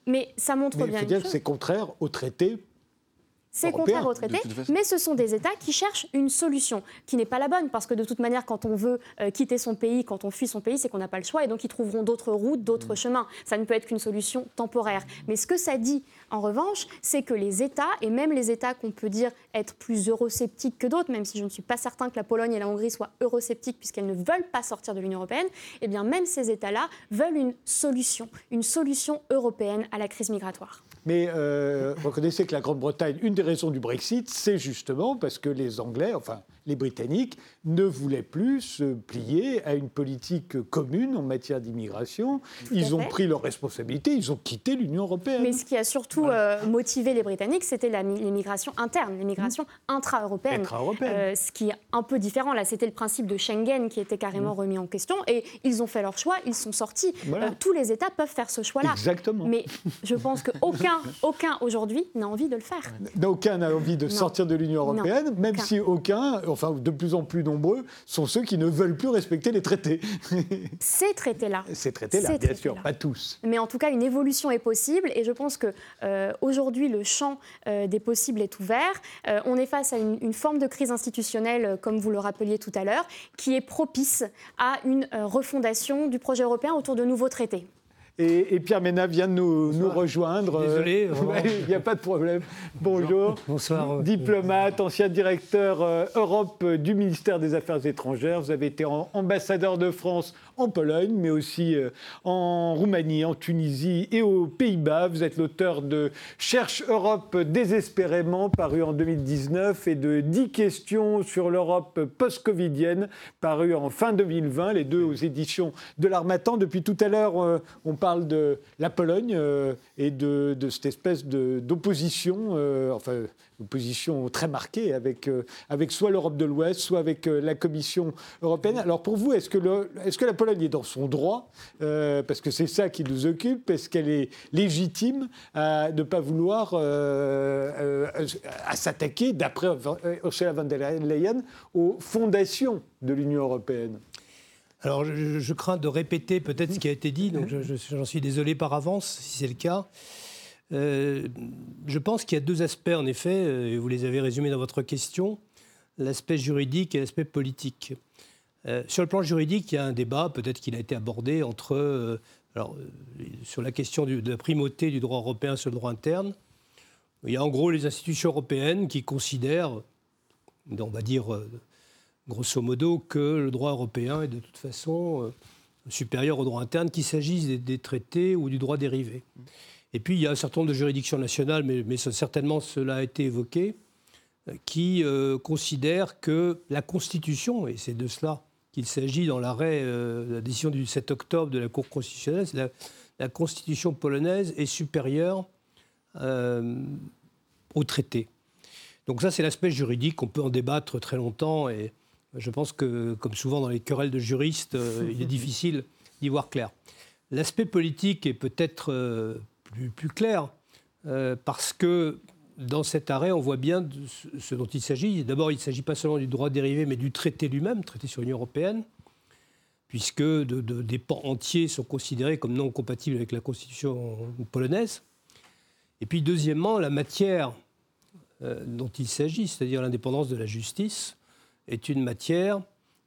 mais ça montre bien. Il faut que c'est contraire au traité c'est contraire au traité, mais ce sont des États qui cherchent une solution, qui n'est pas la bonne, parce que de toute manière, quand on veut euh, quitter son pays, quand on fuit son pays, c'est qu'on n'a pas le choix, et donc ils trouveront d'autres routes, d'autres mm. chemins. Ça ne peut être qu'une solution temporaire. Mais ce que ça dit, en revanche, c'est que les États, et même les États qu'on peut dire être plus eurosceptiques que d'autres, même si je ne suis pas certain que la Pologne et la Hongrie soient eurosceptiques puisqu'elles ne veulent pas sortir de l'Union européenne, eh bien même ces États-là veulent une solution, une solution européenne à la crise migratoire. Mais euh, reconnaissez que la Grande-Bretagne, une des raisons du Brexit, c'est justement parce que les Anglais, enfin les Britanniques ne voulaient plus se plier à une politique commune en matière d'immigration. Ils ont pris leurs responsabilités, ils ont quitté l'Union européenne. Mais ce qui a surtout euh, motivé les Britanniques, c'était l'immigration interne, l'immigration mmh. intra-européenne. Euh, ce qui est un peu différent. Là, c'était le principe de Schengen qui était carrément mmh. remis en question. Et ils ont fait leur choix, ils sont sortis. Euh, tous les États peuvent faire ce choix-là. Exactement. Mais je pense qu'aucun aucun aujourd'hui n'a envie de le faire. Aucun n'a envie de sortir de l'Union européenne, même si aucun, enfin de plus en plus nombreux, sont ceux qui ne veulent plus respecter les traités. Ces traités-là. Ces traités-là, bien sûr, pas tous. Mais en tout cas, une évolution est possible et je pense que euh, aujourd'hui le champ euh, des possibles est ouvert. Euh, on est face à une, une, forme de crise institutionnelle, comme vous le rappeliez tout à l'heure, qui est propice à une refondation du projet européen autour de nouveaux traités. Et, Pierre Ménat vient de nous, rejoindre. Désolé. Il n'y a pas de problème. Bonjour. Bonsoir. Euh, Diplomate, ancien directeur euh, Europe du ministère des Affaires étrangères. Vous avez été ambassadeur de France en Pologne, mais aussi euh, en Roumanie, en Tunisie et aux Pays-Bas. Vous êtes l'auteur de Cherche Europe désespérément, paru en 2019, et de 10 questions sur l'Europe post-covidienne, paru en fin 2020, les deux aux éditions de l'Armatan. Depuis tout à l'heure, euh, on parle de la Pologne euh, et de, cette espèce d'opposition, enfin, une position très marquée avec, avec soit l'Europe de l'Ouest, soit avec la Commission européenne. Alors pour vous, est que la Pologne est dans son droit euh, Parce que c'est ça qui nous occupe. Est-ce qu'elle est légitime à ne pas vouloir à s'attaquer, d'après Ursula von der Leyen, aux fondations de l'Union européenne alors, je, crains de répéter peut-être ce qui a été dit, donc j'en suis désolé par avance si c'est le cas. Euh, je pense qu'il y a deux aspects, en effet, euh, et vous les avez résumés dans votre question, l'aspect juridique et l'aspect politique. Euh, sur le plan juridique, il y a un débat, peut-être qu'il a été abordé, entre, alors, sur la question de la primauté du droit européen sur le droit interne. Il y a en gros les institutions européennes qui considèrent, on va dire grosso modo, que le droit européen est de toute façon supérieur au droit interne, qu'il s'agisse des, traités ou du droit dérivé. Et puis, il y a un certain nombre de juridictions nationales, mais, certainement cela a été évoqué, euh, qui euh, considèrent que la Constitution, et c'est de cela qu'il s'agit dans l'arrêt, euh, la décision du 7 octobre de la Cour constitutionnelle, la, la, Constitution polonaise est supérieure au traité. Donc ça, c'est l'aspect juridique. On peut en débattre très longtemps, et je pense que, comme souvent dans les querelles de juristes, il est difficile d'y voir clair. L'aspect politique est peut-être plus, clair, euh, parce que dans cet arrêt, on voit bien ce dont il s'agit. D'abord, il ne s'agit pas seulement du droit dérivé, mais du traité lui-même, traité sur l'Union européenne, puisque de, des pans entiers sont considérés comme non compatibles avec la constitution polonaise. Et puis, deuxièmement, la matière euh, dont il s'agit, c'est-à-dire l'indépendance de la justice, est une matière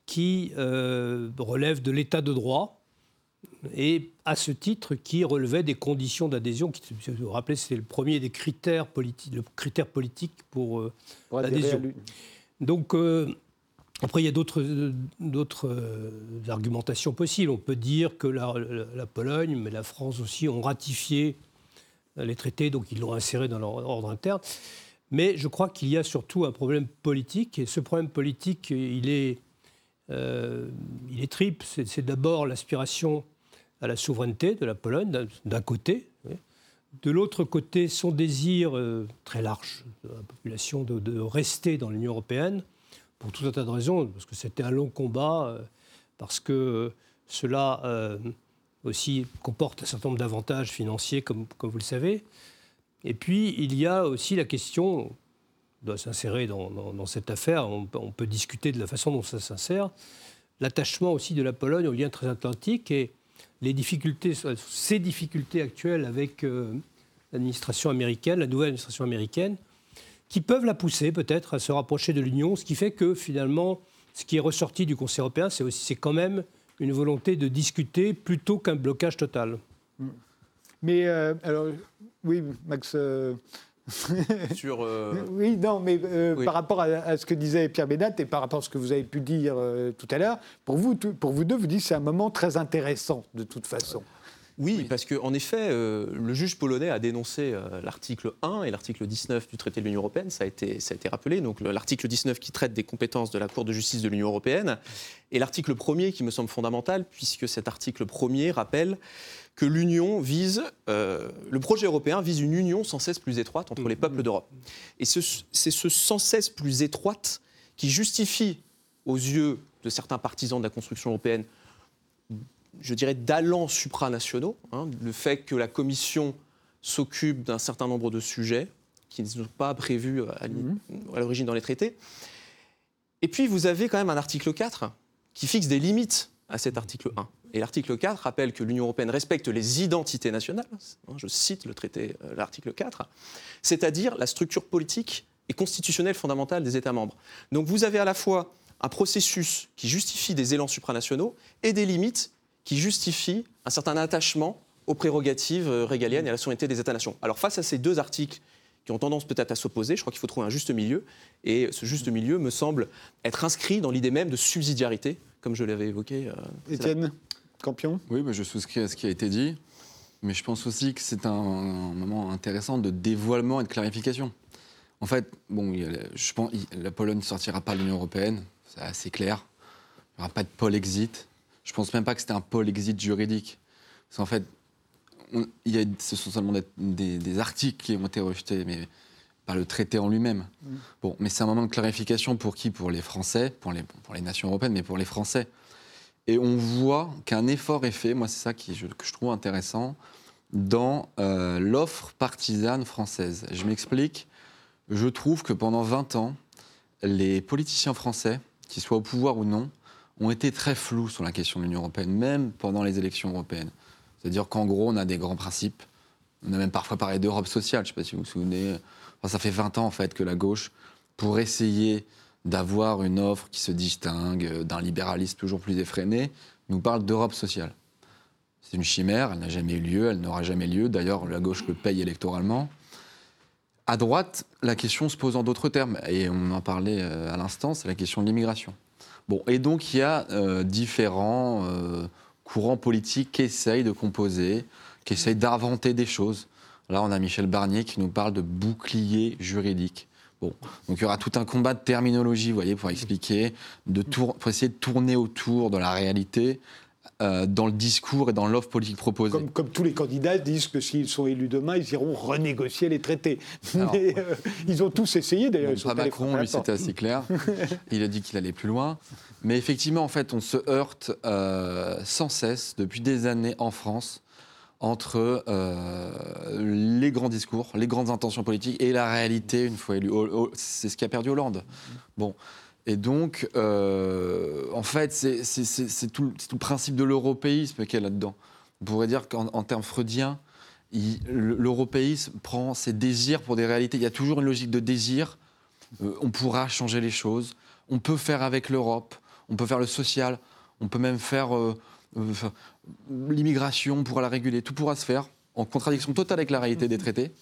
qui relève de l'état de droit et à ce titre qui relevait des conditions d'adhésion. Qui, vous vous rappelez, c'est le premier des critères politiques, le critère politique pour, euh, l'adhésion. Donc, euh, après, il y a d'autres, euh, argumentations possibles. On peut dire que la, Pologne, mais la France aussi, ont ratifié les traités, donc ils l'ont inséré dans leur ordre interne. Mais je crois qu'il y a surtout un problème politique, et ce problème politique, il est, il est triple. C'est d'abord l'aspiration à la souveraineté de la Pologne, d'un côté. De l'autre côté, son désir euh, très large de la population de, rester dans l'Union européenne, pour tout un tas de raisons, parce que c'était un long combat, euh, parce que cela euh, aussi comporte un certain nombre d'avantages financiers, comme, vous le savez. Et puis, il y a aussi la question, doit s'insérer dans, cette affaire, on, peut discuter de la façon dont ça s'insère, l'attachement aussi de la Pologne au lien transatlantique et les difficultés, ces difficultés actuelles avec euh, l'administration américaine, la nouvelle administration américaine, qui peuvent la pousser peut-être à se rapprocher de l'Union, ce qui fait que finalement, ce qui est ressorti du Conseil européen, c'est aussi, quand même une volonté de discuter plutôt qu'un blocage total. Mais euh, alors, oui, Max. Euh, sur. Euh, oui, non, mais euh, par rapport à, ce que disait Pierre Bédat et par rapport à ce que vous avez pu dire euh, tout à l'heure, pour vous, pour vous deux, vous dites que c'est un moment très intéressant de toute façon. Oui, parce qu'en effet, le juge polonais a dénoncé l'article 1 et l'article 19 du traité de l'Union européenne, ça a été, ça a été rappelé. Donc l'article 19 qui traite des compétences de la Cour de justice de l'Union européenne et l'article 1er qui me semble fondamental, puisque cet article 1er rappelle que l'Union vise, euh, le projet européen vise une union sans cesse plus étroite entre les peuples mm-hmm. d'Europe. Et c'est ce sans cesse plus étroite qui justifie, aux yeux de certains partisans de la construction européenne, je dirais d'allants supranationaux, hein, le fait que la Commission s'occupe d'un certain nombre de sujets qui ne sont pas prévus à mm-hmm. l'origine dans les traités. Et puis vous avez quand même un article 4 qui fixe des limites à cet article 1. Et l'article 4 rappelle que l'Union européenne respecte les identités nationales, hein, je cite le traité, euh, l'article 4, c'est-à-dire la structure politique et constitutionnelle fondamentale des États membres. Donc vous avez à la fois un processus qui justifie des élans supranationaux et des limites qui justifient un certain attachement aux prérogatives euh, régaliennes et à la souveraineté des États-nations. Alors face à ces deux articles qui ont tendance peut-être à s'opposer, je crois qu'il faut trouver un juste milieu, et ce juste milieu me semble être inscrit dans l'idée même de subsidiarité, comme je l'avais évoqué. Euh, Étienne Campion? Oui, je souscris à ce qui a été dit, mais je pense aussi que c'est un, moment intéressant de dévoilement et de clarification. En fait, bon, je pense la Pologne ne sortira pas de l'Union européenne, c'est assez clair. Il n'y aura pas de pôle exit. Je pense même pas que c'était un pôle exit juridique. Parce qu'en fait, il y a, ce sont seulement des, articles qui ont été rejetés, mais pas le traité en lui-même. Mm. Bon, mais c'est un moment de clarification pour qui? Pour les Français, pour les, pour les nations européennes, mais pour les Français. Et on voit qu'un effort est fait, moi c'est ça qui, que je trouve intéressant, dans euh, l'offre partisane française. Je m'explique, je trouve que pendant 20 ans, les politiciens français, qu'ils soient au pouvoir ou non, ont été très flous sur la question de l'Union européenne, même pendant les élections européennes. C'est-à-dire qu'en gros, on a des grands principes. On a même parfois parlé d'Europe sociale, je ne sais pas si vous vous souvenez. ça fait 20 ans en fait que la gauche, pour essayer d'avoir une offre qui se distingue euh, d'un libéralisme toujours plus effréné, nous parle d'Europe sociale. C'est une chimère, elle n'a jamais eu lieu, elle n'aura jamais lieu. D'ailleurs, la gauche le paye électoralement. À droite, la question se pose en d'autres termes, et on en parlait euh, à l'instant, c'est la question de l'immigration. Et donc il y a euh, différents courants politiques qui essayent de composer, qui essayent d'inventer des choses. Là, on a Michel Barnier qui nous parle de bouclier juridique. Bon, donc il y aura tout un combat de terminologie, voyez, pour expliquer, de pour essayer de tourner autour de la réalité euh, dans le discours et dans l'offre politique proposée. Comme, tous les candidats disent que s'ils sont élus demain, ils iront renégocier les traités. Mais euh, ils ont tous essayé d'ailleurs. Bon, Macron, lui, c'était assez clair. Il a dit qu'il allait plus loin. Mais effectivement, en fait, on se heurte euh, sans cesse depuis des années en France entre les grands discours, les grandes intentions politiques et la réalité une fois élu. C'est ce qui a perdu Hollande. Bon. Et donc, euh, en fait, c'est tout, le principe de l'européisme qui est là-dedans. On pourrait dire qu'en termes freudiens, l'européisme prend ses désirs pour des réalités. Il y a toujours une logique de désir. Euh, on pourra changer les choses. On peut faire avec l'Europe. on peut faire le social, on peut même faire euh, l'immigration, pour la réguler, tout pourra se faire en contradiction totale avec la réalité des traités,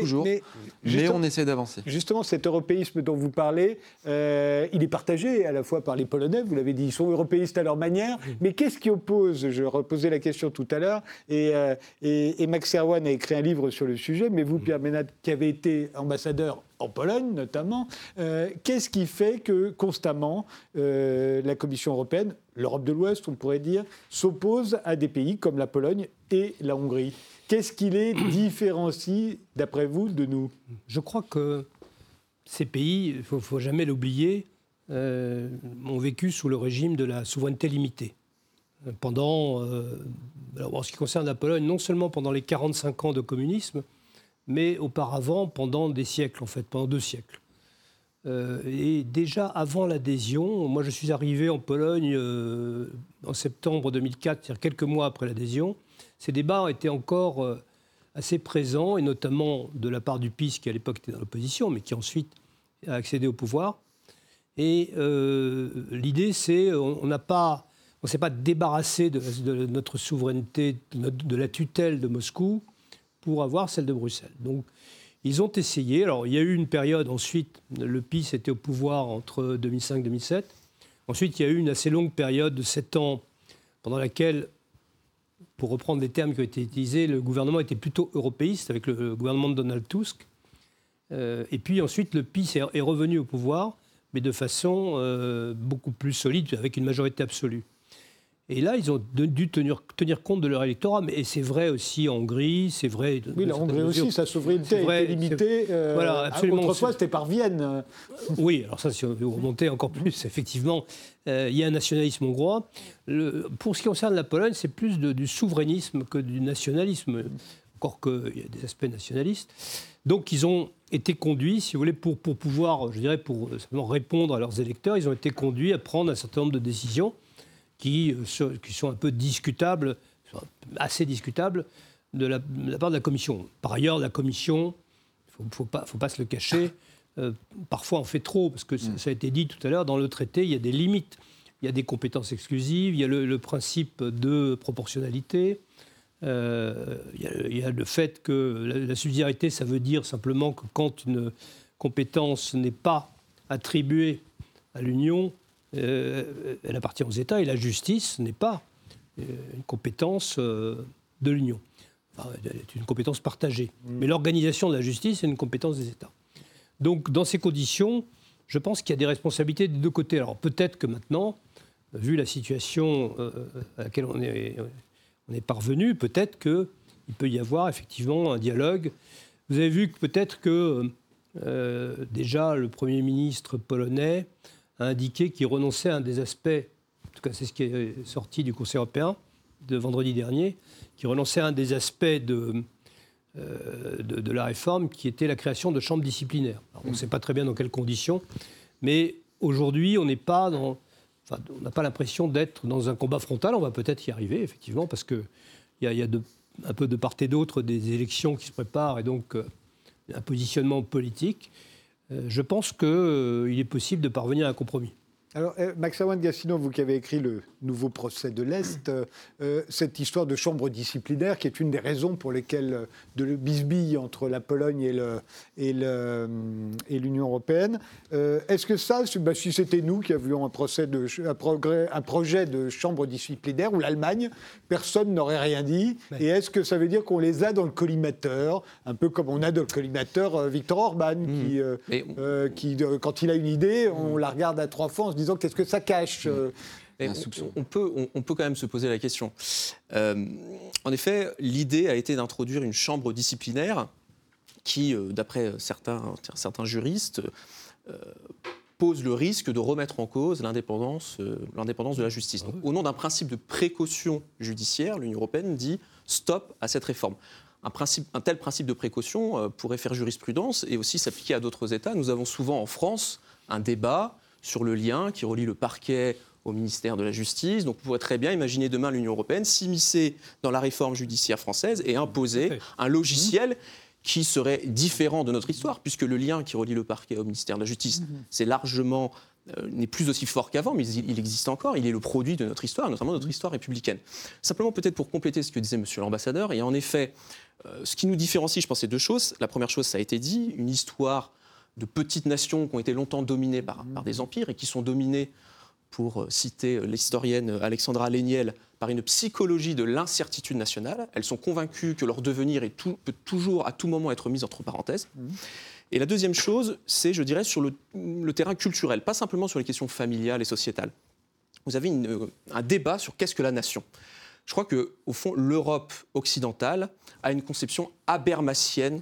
toujours. Mais, on essaie d'avancer. Justement, cet européisme dont vous parlez, euh, il est partagé à la fois par les Polonais, vous l'avez dit, ils sont européistes à leur manière, mais qu'est-ce qui oppose Je reposais la question tout à l'heure, et, euh, et, Max Serwan a écrit un livre sur le sujet, mais vous, Pierre Ménat, qui avez été ambassadeur en Pologne notamment, euh, qu'est-ce qui fait que constamment la Commission européenne, l'Europe de l'Ouest on pourrait dire, s'oppose à des pays comme la Pologne et la Hongrie? Qu'est-ce qui les différencie, d'après vous, de nous? Je crois que ces pays, il ne faut, jamais l'oublier, euh, ont vécu sous le régime de la souveraineté limitée. Pendant, euh, en ce qui concerne la Pologne, non seulement pendant les 45 ans de communisme, mais auparavant pendant des siècles, en fait, pendant deux siècles. Euh, et déjà avant l'adhésion, moi je suis arrivé en Pologne en septembre 2004, c'est-à-dire quelques mois après l'adhésion, ces débats étaient encore euh, assez présents, et notamment de la part du PIS, qui à l'époque était dans l'opposition, mais qui ensuite a accédé au pouvoir. Et euh, l'idée, c'est on n'a pas, on s'est pas débarrassé de, notre souveraineté, de, la tutelle de Moscou pour avoir celle de Bruxelles. Donc, ils ont essayé. Alors, il y a eu une période ensuite, le PIS était au pouvoir entre 2005 et 2007. Ensuite, il y a eu une assez longue période de sept ans pendant laquelle pour reprendre les termes qui ont été utilisés, le gouvernement était plutôt européiste avec le gouvernement de Donald Tusk. Euh, et puis ensuite, le PIS est, revenu au pouvoir, mais de façon euh, beaucoup plus solide, avec une majorité absolue. Et là, ils ont dû tenir, tenir compte de leur électorat. Mais c'est vrai aussi en Hongrie, c'est vrai. Oui, la Hongrie aussi, sa souveraineté est limitée. Euh, voilà, absolument. Autrefois, c'était par Vienne. Oui, alors ça, si on veut remonter encore plus, effectivement, euh, il y a un nationalisme hongrois. Le, pour ce qui concerne la Pologne, c'est plus du souverainisme que du nationalisme, encore qu'il y a des aspects nationalistes. Donc, ils ont été conduits, si vous voulez, pour, pour pouvoir, je dirais, pour simplement répondre à leurs électeurs, ils ont été conduits à prendre un certain nombre de décisions qui, euh, qui sont un peu discutables, assez discutables, de la, part de la Commission. Par ailleurs, la Commission, il ne faut, pas, faut pas se le cacher, euh, parfois on fait trop, parce que ça, a été dit tout à l'heure, dans le traité, il y a des limites. Il y a des compétences exclusives, il y a le, principe de proportionnalité, euh, il, y a, le fait que la, la, subsidiarité, ça veut dire simplement que quand une compétence n'est pas attribuée à l'Union, euh, elle appartient aux États et la justice n'est pas euh, une compétence euh, de l'Union. c'est une compétence partagée. Mm. Mais l'organisation de la justice est une compétence des États. Donc, dans ces conditions, je pense qu'il y a des responsabilités des deux côtés. Alors, peut-être que maintenant, vu la situation à laquelle on est, on est parvenu, peut-être qu'il peut y avoir effectivement un dialogue. Vous avez vu que peut-être que déjà le Premier ministre polonais a indiqué qu'il renonçait à un des aspects, en tout cas c'est ce qui est sorti du Conseil européen de vendredi dernier, qui renonçait à un des aspects de, euh, de, la réforme qui était la création de chambres disciplinaires. on ne sait pas très bien dans quelles conditions, mais aujourd'hui on n'est pas dans... Enfin, on n'a pas l'impression d'être dans un combat frontal, on va peut-être y arriver, effectivement, parce qu'il y a, y a un peu de part et d'autre des élections qui se préparent, et donc euh, un positionnement politique. Euh, je pense qu'il euh, est possible de parvenir à un compromis. Alors, euh, Max Awan Gassino, vous qui avez écrit le nouveau procès de l'Est, cette histoire de chambre disciplinaire, qui est une des raisons pour lesquelles de le bisbille entre la Pologne et, l'Union européenne, est-ce que ça, bah, si c'était nous qui avions un, procès de, un, progrès, un projet de chambre disciplinaire, ou l'Allemagne, personne n'aurait rien dit Et est-ce que ça veut dire qu'on les a dans le collimateur, un peu comme on a dans le collimateur Victor Orban, mmh. qui, qui quand il a une idée, on la regarde à trois fois en se disant qu'est-ce que ça cache euh, on, peut, on, peut quand même se poser la question. Euh, en effet, l'idée a été d'introduire une chambre disciplinaire qui, euh, d'après certains, certains juristes, pose le risque de remettre en cause l'indépendance, de la justice. Ah au nom d'un principe de précaution judiciaire, l'Union européenne dit stop à cette réforme. Un, principe, un tel principe de précaution pourrait faire jurisprudence et aussi s'appliquer à d'autres États. Nous avons souvent en France un débat sur le lien qui relie le parquet au ministère de la Justice. Donc, on pourrait très bien imaginer demain l'Union européenne s'immiscer dans la réforme judiciaire française et imposer un logiciel qui serait différent de notre histoire, puisque le lien qui relie le parquet au ministère de la Justice, mhm. c'est largement euh, n'est plus aussi fort qu'avant, mais il, existe encore. Il est le produit de notre histoire, notamment de notre histoire républicaine. Simplement, peut-être pour compléter ce que disait Monsieur l'ambassadeur, et en effet, euh, ce qui nous différencie, je pense, c'est deux choses. La première chose, ça a été dit, une histoire de petites nations qui ont été longtemps dominées par, par des empires et qui sont dominées, pour euh, citer l'historienne Alexandra Léniel, par une psychologie de l'incertitude nationale. Elles sont convaincues que leur devenir est tout, peut toujours, à tout moment, être mis entre parenthèses. Mmh. Et la deuxième chose, c'est, je dirais, sur le, terrain culturel, pas simplement sur les questions familiales et sociétales. Vous avez un débat sur qu'est-ce que la nation. Je crois que, au fond, l'Europe occidentale a une conception habermasienne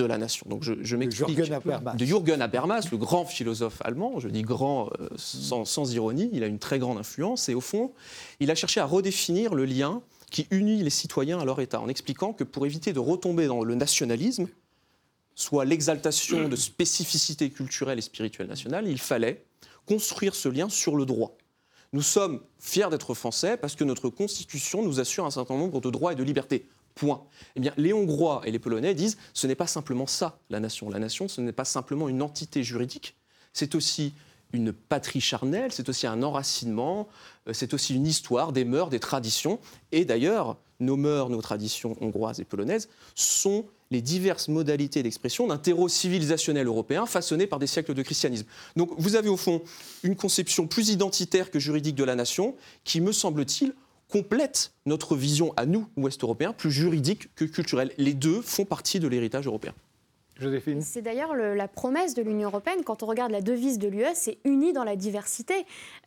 de la nation. Donc je, m'explique. De Jürgen Habermas, le grand philosophe allemand, je dis grand euh, sans, sans, ironie, il a une très grande influence et au fond, il a cherché à redéfinir le lien qui unit les citoyens à leur État, en expliquant que pour éviter de retomber dans le nationalisme, soit l'exaltation de spécificités culturelles et spirituelles nationales, il fallait construire ce lien sur le droit. Nous sommes fiers d'être français parce que notre Constitution nous assure un certain nombre de droits et de libertés. Point. Eh bien, les Hongrois et les Polonais disent ce n'est pas simplement ça, la nation. La nation, ce n'est pas simplement une entité juridique, c'est aussi une patrie charnelle, c'est aussi un enracinement, euh, c'est aussi une histoire, des mœurs, des traditions. Et d'ailleurs, nos mœurs, nos traditions hongroises et polonaises sont les diverses modalités d'expression d'un terreau civilisationnel européen façonné par des siècles de christianisme. Donc vous avez au fond une conception plus identitaire que juridique de la nation qui, me semble-t-il, complète notre vision à nous, Ouest européens, plus juridique que culturelle. Les deux font partie de l'héritage européen. Joséphine. C'est d'ailleurs la promesse de l'Union européenne. Quand on regarde la devise de l'UE, c'est uni dans la diversité.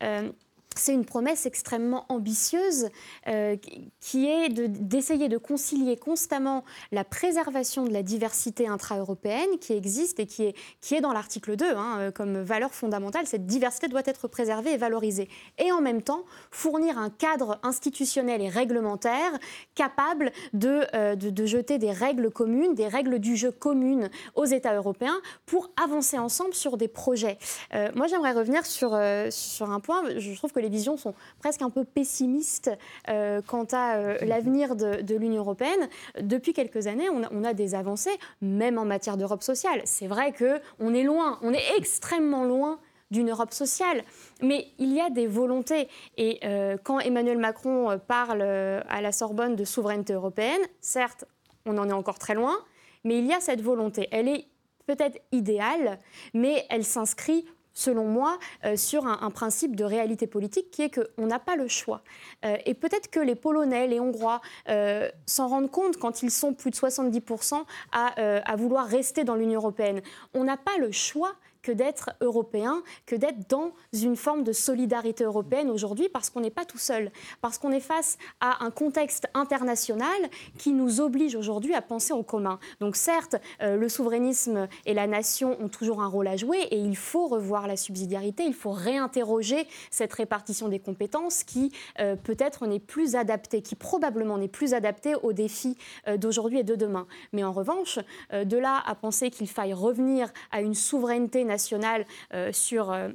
Euh, c'est une promesse extrêmement ambitieuse euh, qui est d'essayer de, concilier constamment la préservation de la diversité intra-européenne qui existe et qui est, dans l'article 2 hein, euh, comme valeur fondamentale. Cette diversité doit être préservée et valorisée. Et en même temps, fournir un cadre institutionnel et réglementaire capable de, euh, jeter des règles communes, des règles du jeu communes aux États européens pour avancer ensemble sur des projets. moi, j'aimerais revenir sur, sur un point. Je trouve que les visions sont presque un peu pessimistes euh, quant à euh, l'avenir de, l'Union européenne. Depuis quelques années, on a, des avancées, même en matière d'Europe sociale. C'est vrai qu'on est loin, on est extrêmement loin d'une Europe sociale. Mais il y a des volontés. Et euh, quand Emmanuel Macron parle à la Sorbonne de souveraineté européenne, certes, on en est encore très loin, mais il y a cette volonté. Elle est peut-être idéale, mais elle s'inscrit selon moi, euh, sur un, principe de réalité politique qui est qu'on n'a pas le choix. Euh, et peut-être que les Polonais, les Hongrois euh, s'en rendent compte quand ils sont plus de 70% à vouloir rester dans l'Union européenne. On n'a pas le choix que d'être européen, que d'être dans une forme de solidarité européenne aujourd'hui, parce qu'on n'est pas tout seul, parce qu'on est face à un contexte international qui nous oblige aujourd'hui à penser en commun. Donc certes, euh, le souverainisme et la nation ont toujours un rôle à jouer, et il faut revoir la subsidiarité, il faut réinterroger cette répartition des compétences qui euh, peut-être n'est plus adaptée, qui probablement n'est plus adaptée aux défis euh, d'aujourd'hui et de demain. Mais en revanche, de là à penser qu'il faille revenir à une souveraineté nationale, nationale euh, sur euh,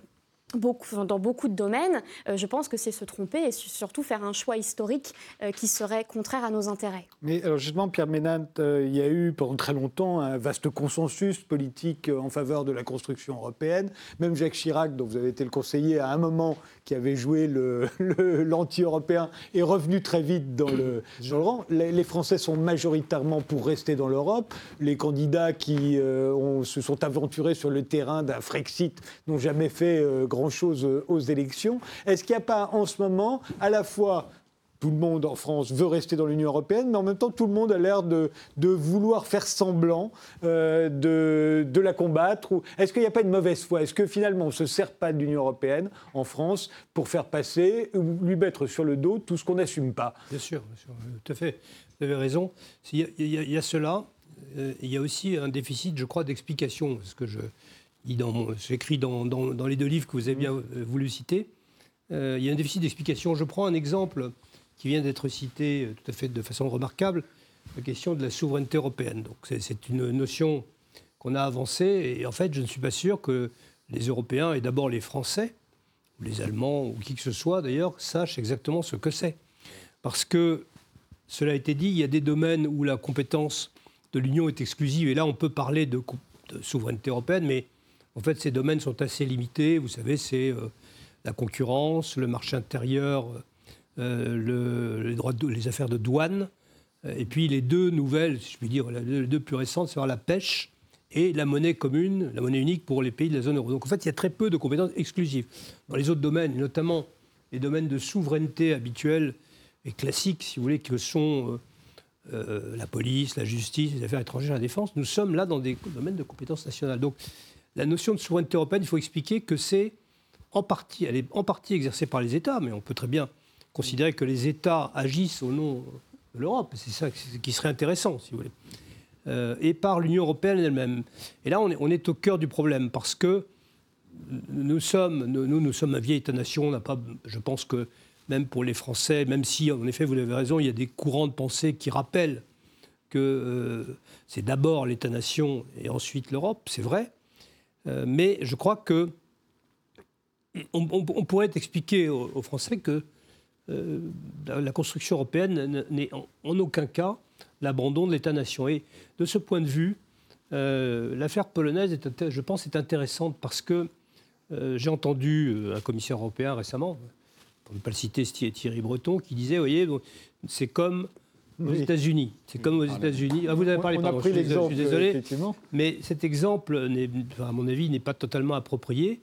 Dans beaucoup de domaines, euh, je pense que c'est se tromper et surtout faire un choix historique qui serait contraire à nos intérêts. Mais alors justement, Pierre Ménat, il y a eu pendant très longtemps un vaste consensus politique en faveur de la construction européenne. Même Jacques Chirac, dont vous avez été le conseiller à un moment, qui avait joué l'anti-européen, est revenu très vite dans le, rang. Les, Français sont majoritairement pour rester dans l'Europe. Les candidats qui euh, se sont aventurés sur le terrain d'un Frexit n'ont jamais fait euh, grand-chose euh, aux élections. Est-ce qu'il n'y a pas en ce moment à la fois tout le monde en France veut rester dans l'Union européenne, mais en même temps, tout le monde a l'air de, vouloir faire semblant euh, de, la combattre? Est-ce qu'il n'y a pas une mauvaise foi? Est-ce que finalement, on ne se sert pas de l'Union européenne en France pour faire passer ou lui mettre sur le dos tout ce qu'on n'assume pas? Bien sûr, tout à fait. Vous avez raison. Il y a, cela. Euh, il y a aussi un déficit, je crois, d'explication. Ce que je j'écris dans, dans, les deux livres que vous avez bien euh, voulu citer. il y a un déficit d'explication. Je prends un exemple qui vient d'être cité euh, tout à fait de façon remarquable, la question de la souveraineté européenne. Donc c'est une notion qu'on a avancée et en fait je ne suis pas sûr que les Européens et d'abord les Français, ou les Allemands ou qui que ce soit d'ailleurs, sachent exactement ce que c'est. Parce que, cela a été dit, il y a des domaines où la compétence de l'Union est exclusive et là on peut parler de, de souveraineté européenne, mais En fait, ces domaines sont assez limités. Vous savez, c'est la concurrence, le marché intérieur, les, droits les affaires de douane, et puis les deux nouvelles, si je puis dire, les deux plus récentes, c'est la pêche et la monnaie commune, la monnaie unique pour les pays de la zone euro. Donc en fait, il y a très peu de compétences exclusives. Dans les autres domaines, notamment les domaines de souveraineté habituels et classiques, si vous voulez, que sont euh, euh, la police, la justice, les affaires étrangères, la défense, nous sommes là dans des domaines de compétences nationales. Donc la notion de souveraineté européenne, il faut expliquer que c'est en partie, elle est en partie exercée par les États, mais on peut très bien considérer que les États agissent au nom de l'Europe. C'est ça qui serait intéressant, si vous voulez. Euh, et par l'Union européenne elle-même. Et là, on est, au cœur du problème parce que nous sommes, nous, nous sommes un vieil État-nation. Je pense que même pour les Français, même si, en effet, vous avez raison, il y a des courants de pensée qui rappellent que euh, c'est d'abord l'État-nation et ensuite l'Europe, c'est vrai. Euh, mais je crois que on, pourrait expliquer aux, Français que la, construction européenne n'est en, aucun cas l'abandon de l'État-nation. Et de ce point de vue, euh, l'affaire polonaise, est, je pense, est intéressante parce que euh, j'ai entendu euh, un commissaire européen récemment, pour ne pas le citer, Thierry Breton, qui disait, vous voyez, c'est comme aux États-Unis. C'est comme aux États-Unis. Ah, vous avez parlé, pardon, je, je, suis désolé. Mais cet exemple, à mon avis, n'est pas totalement approprié.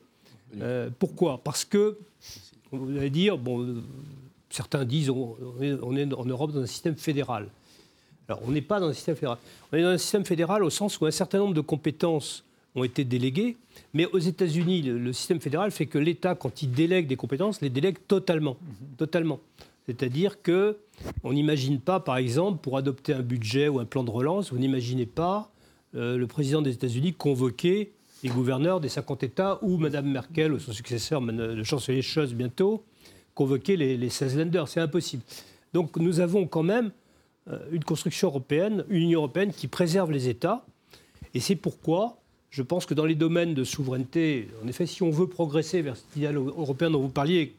pourquoi? Parce que, vous allez dire, bon, certains disent, on on est en Europe dans un système fédéral. Alors, on n'est pas dans un système fédéral. On est dans un système fédéral au sens où un certain nombre de compétences ont été déléguées, mais aux États-Unis, le, système fédéral fait que l'État, quand il délègue des compétences, les délègue totalement. Totalement. C'est-à-dire que on n'imagine pas, par exemple, pour adopter un budget ou un plan de relance, vous n'imaginez pas euh, le président des États-Unis convoquer les gouverneurs des 50 États ou Mme Merkel ou son successeur, le chancelier Scholz bientôt, convoquer les, les 16 lenders. C'est impossible. Donc nous avons quand même euh, une construction européenne, une Union européenne qui préserve les États. Et c'est pourquoi je pense que dans les domaines de souveraineté, en effet, si on veut progresser vers cet idéal européen dont vous parliez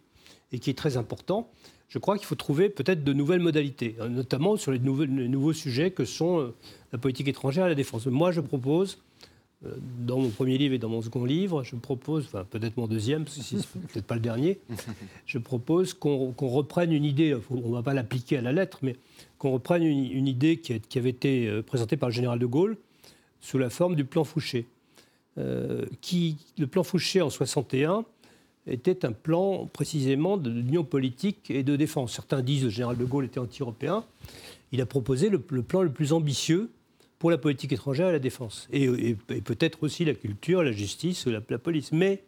et qui est très important, je crois qu'il faut trouver peut-être de nouvelles modalités, hein, notamment sur les, nouveaux sujets que sont euh, la politique étrangère et la défense. Moi, je propose, euh, dans mon premier livre et dans mon second livre, je propose, enfin peut-être mon deuxième, parce que c'est peut-être pas le dernier, je propose qu'on reprenne une idée, on ne va pas l'appliquer à la lettre, mais qu'on reprenne une, idée qui, avait été euh, présentée par le général de Gaulle sous la forme du plan Fouché. Euh, qui, le plan Fouché en 61 était un plan précisément d'union politique et de défense. Certains disent que le général de Gaulle était anti-européen. Il a proposé le, plan le plus ambitieux pour la politique étrangère et la défense. Et, peut-être aussi la culture, la justice, la, police. Mais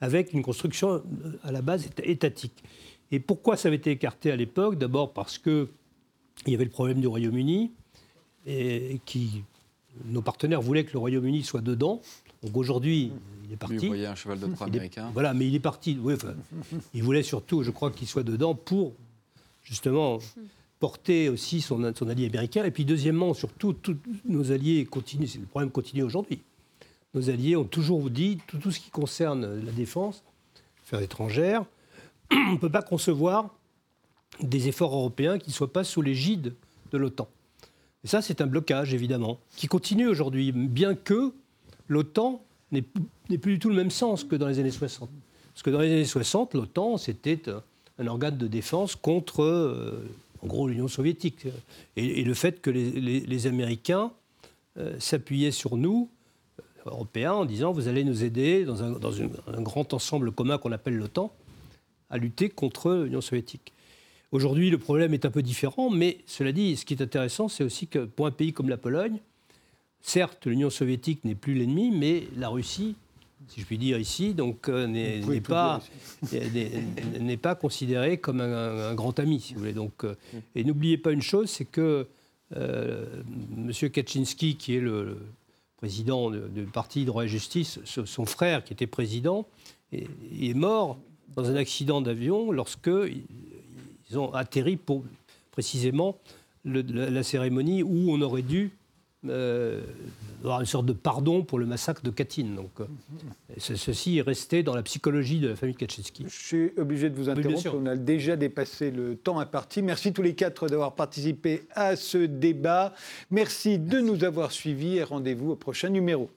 avec une construction euh, à la base étatique. Et pourquoi ça avait été écarté à l'époque? D'abord parce que il y avait le problème du Royaume-Uni, et qui nos partenaires voulaient que le Royaume-Uni soit dedans. Donc aujourd'hui, il est parti. vous voyez un cheval de Troie américain. voilà, mais il est parti. Oui, enfin, il voulait surtout, je crois, qu'il soit dedans pour justement porter aussi son, son, allié américain. Et puis deuxièmement, surtout, tous nos alliés continuent, le problème continue aujourd'hui. Nos alliés ont toujours dit, tout, tout ce qui concerne la défense, affaires étrangères, on ne peut pas concevoir des efforts européens qui ne soient pas sous l'égide de l'OTAN. Et ça, c'est un blocage, évidemment, qui continue aujourd'hui, bien que l'OTAN n'ait plus du tout le même sens que dans les années 60. Parce que dans les années 60, l'OTAN, c'était un organe de défense contre, euh, en gros, l'Union soviétique. Et, le fait que les, Américains euh, s'appuyaient sur nous, Européens, en disant vous allez nous aider dans un grand ensemble commun qu'on appelle l'OTAN, à lutter contre l'Union soviétique. Aujourd'hui, le problème est un peu différent, mais cela dit, ce qui est intéressant, c'est aussi que pour un pays comme la Pologne, certes, l'Union soviétique n'est plus l'ennemi, mais la Russie, si je puis dire ici, donc euh, n'est pas n'est pas considérée comme un, grand ami, si vous voulez. Donc, euh, et n'oubliez pas une chose, c'est que euh, M. Kaczynski, qui est le, président du parti droit et justice, son frère qui était président, est, est mort dans un accident d'avion lorsque ils ont atterri pour précisément la, cérémonie où on aurait dû euh, avoir une sorte de pardon pour le massacre de Katyn. Donc, euh, ceci est resté dans la psychologie de la famille Kaczynski. Je suis obligé de vous interrompre. on a déjà dépassé le temps imparti. Merci tous les quatre d'avoir participé à ce débat. Merci de nous avoir suivis et rendez-vous au prochain numéro.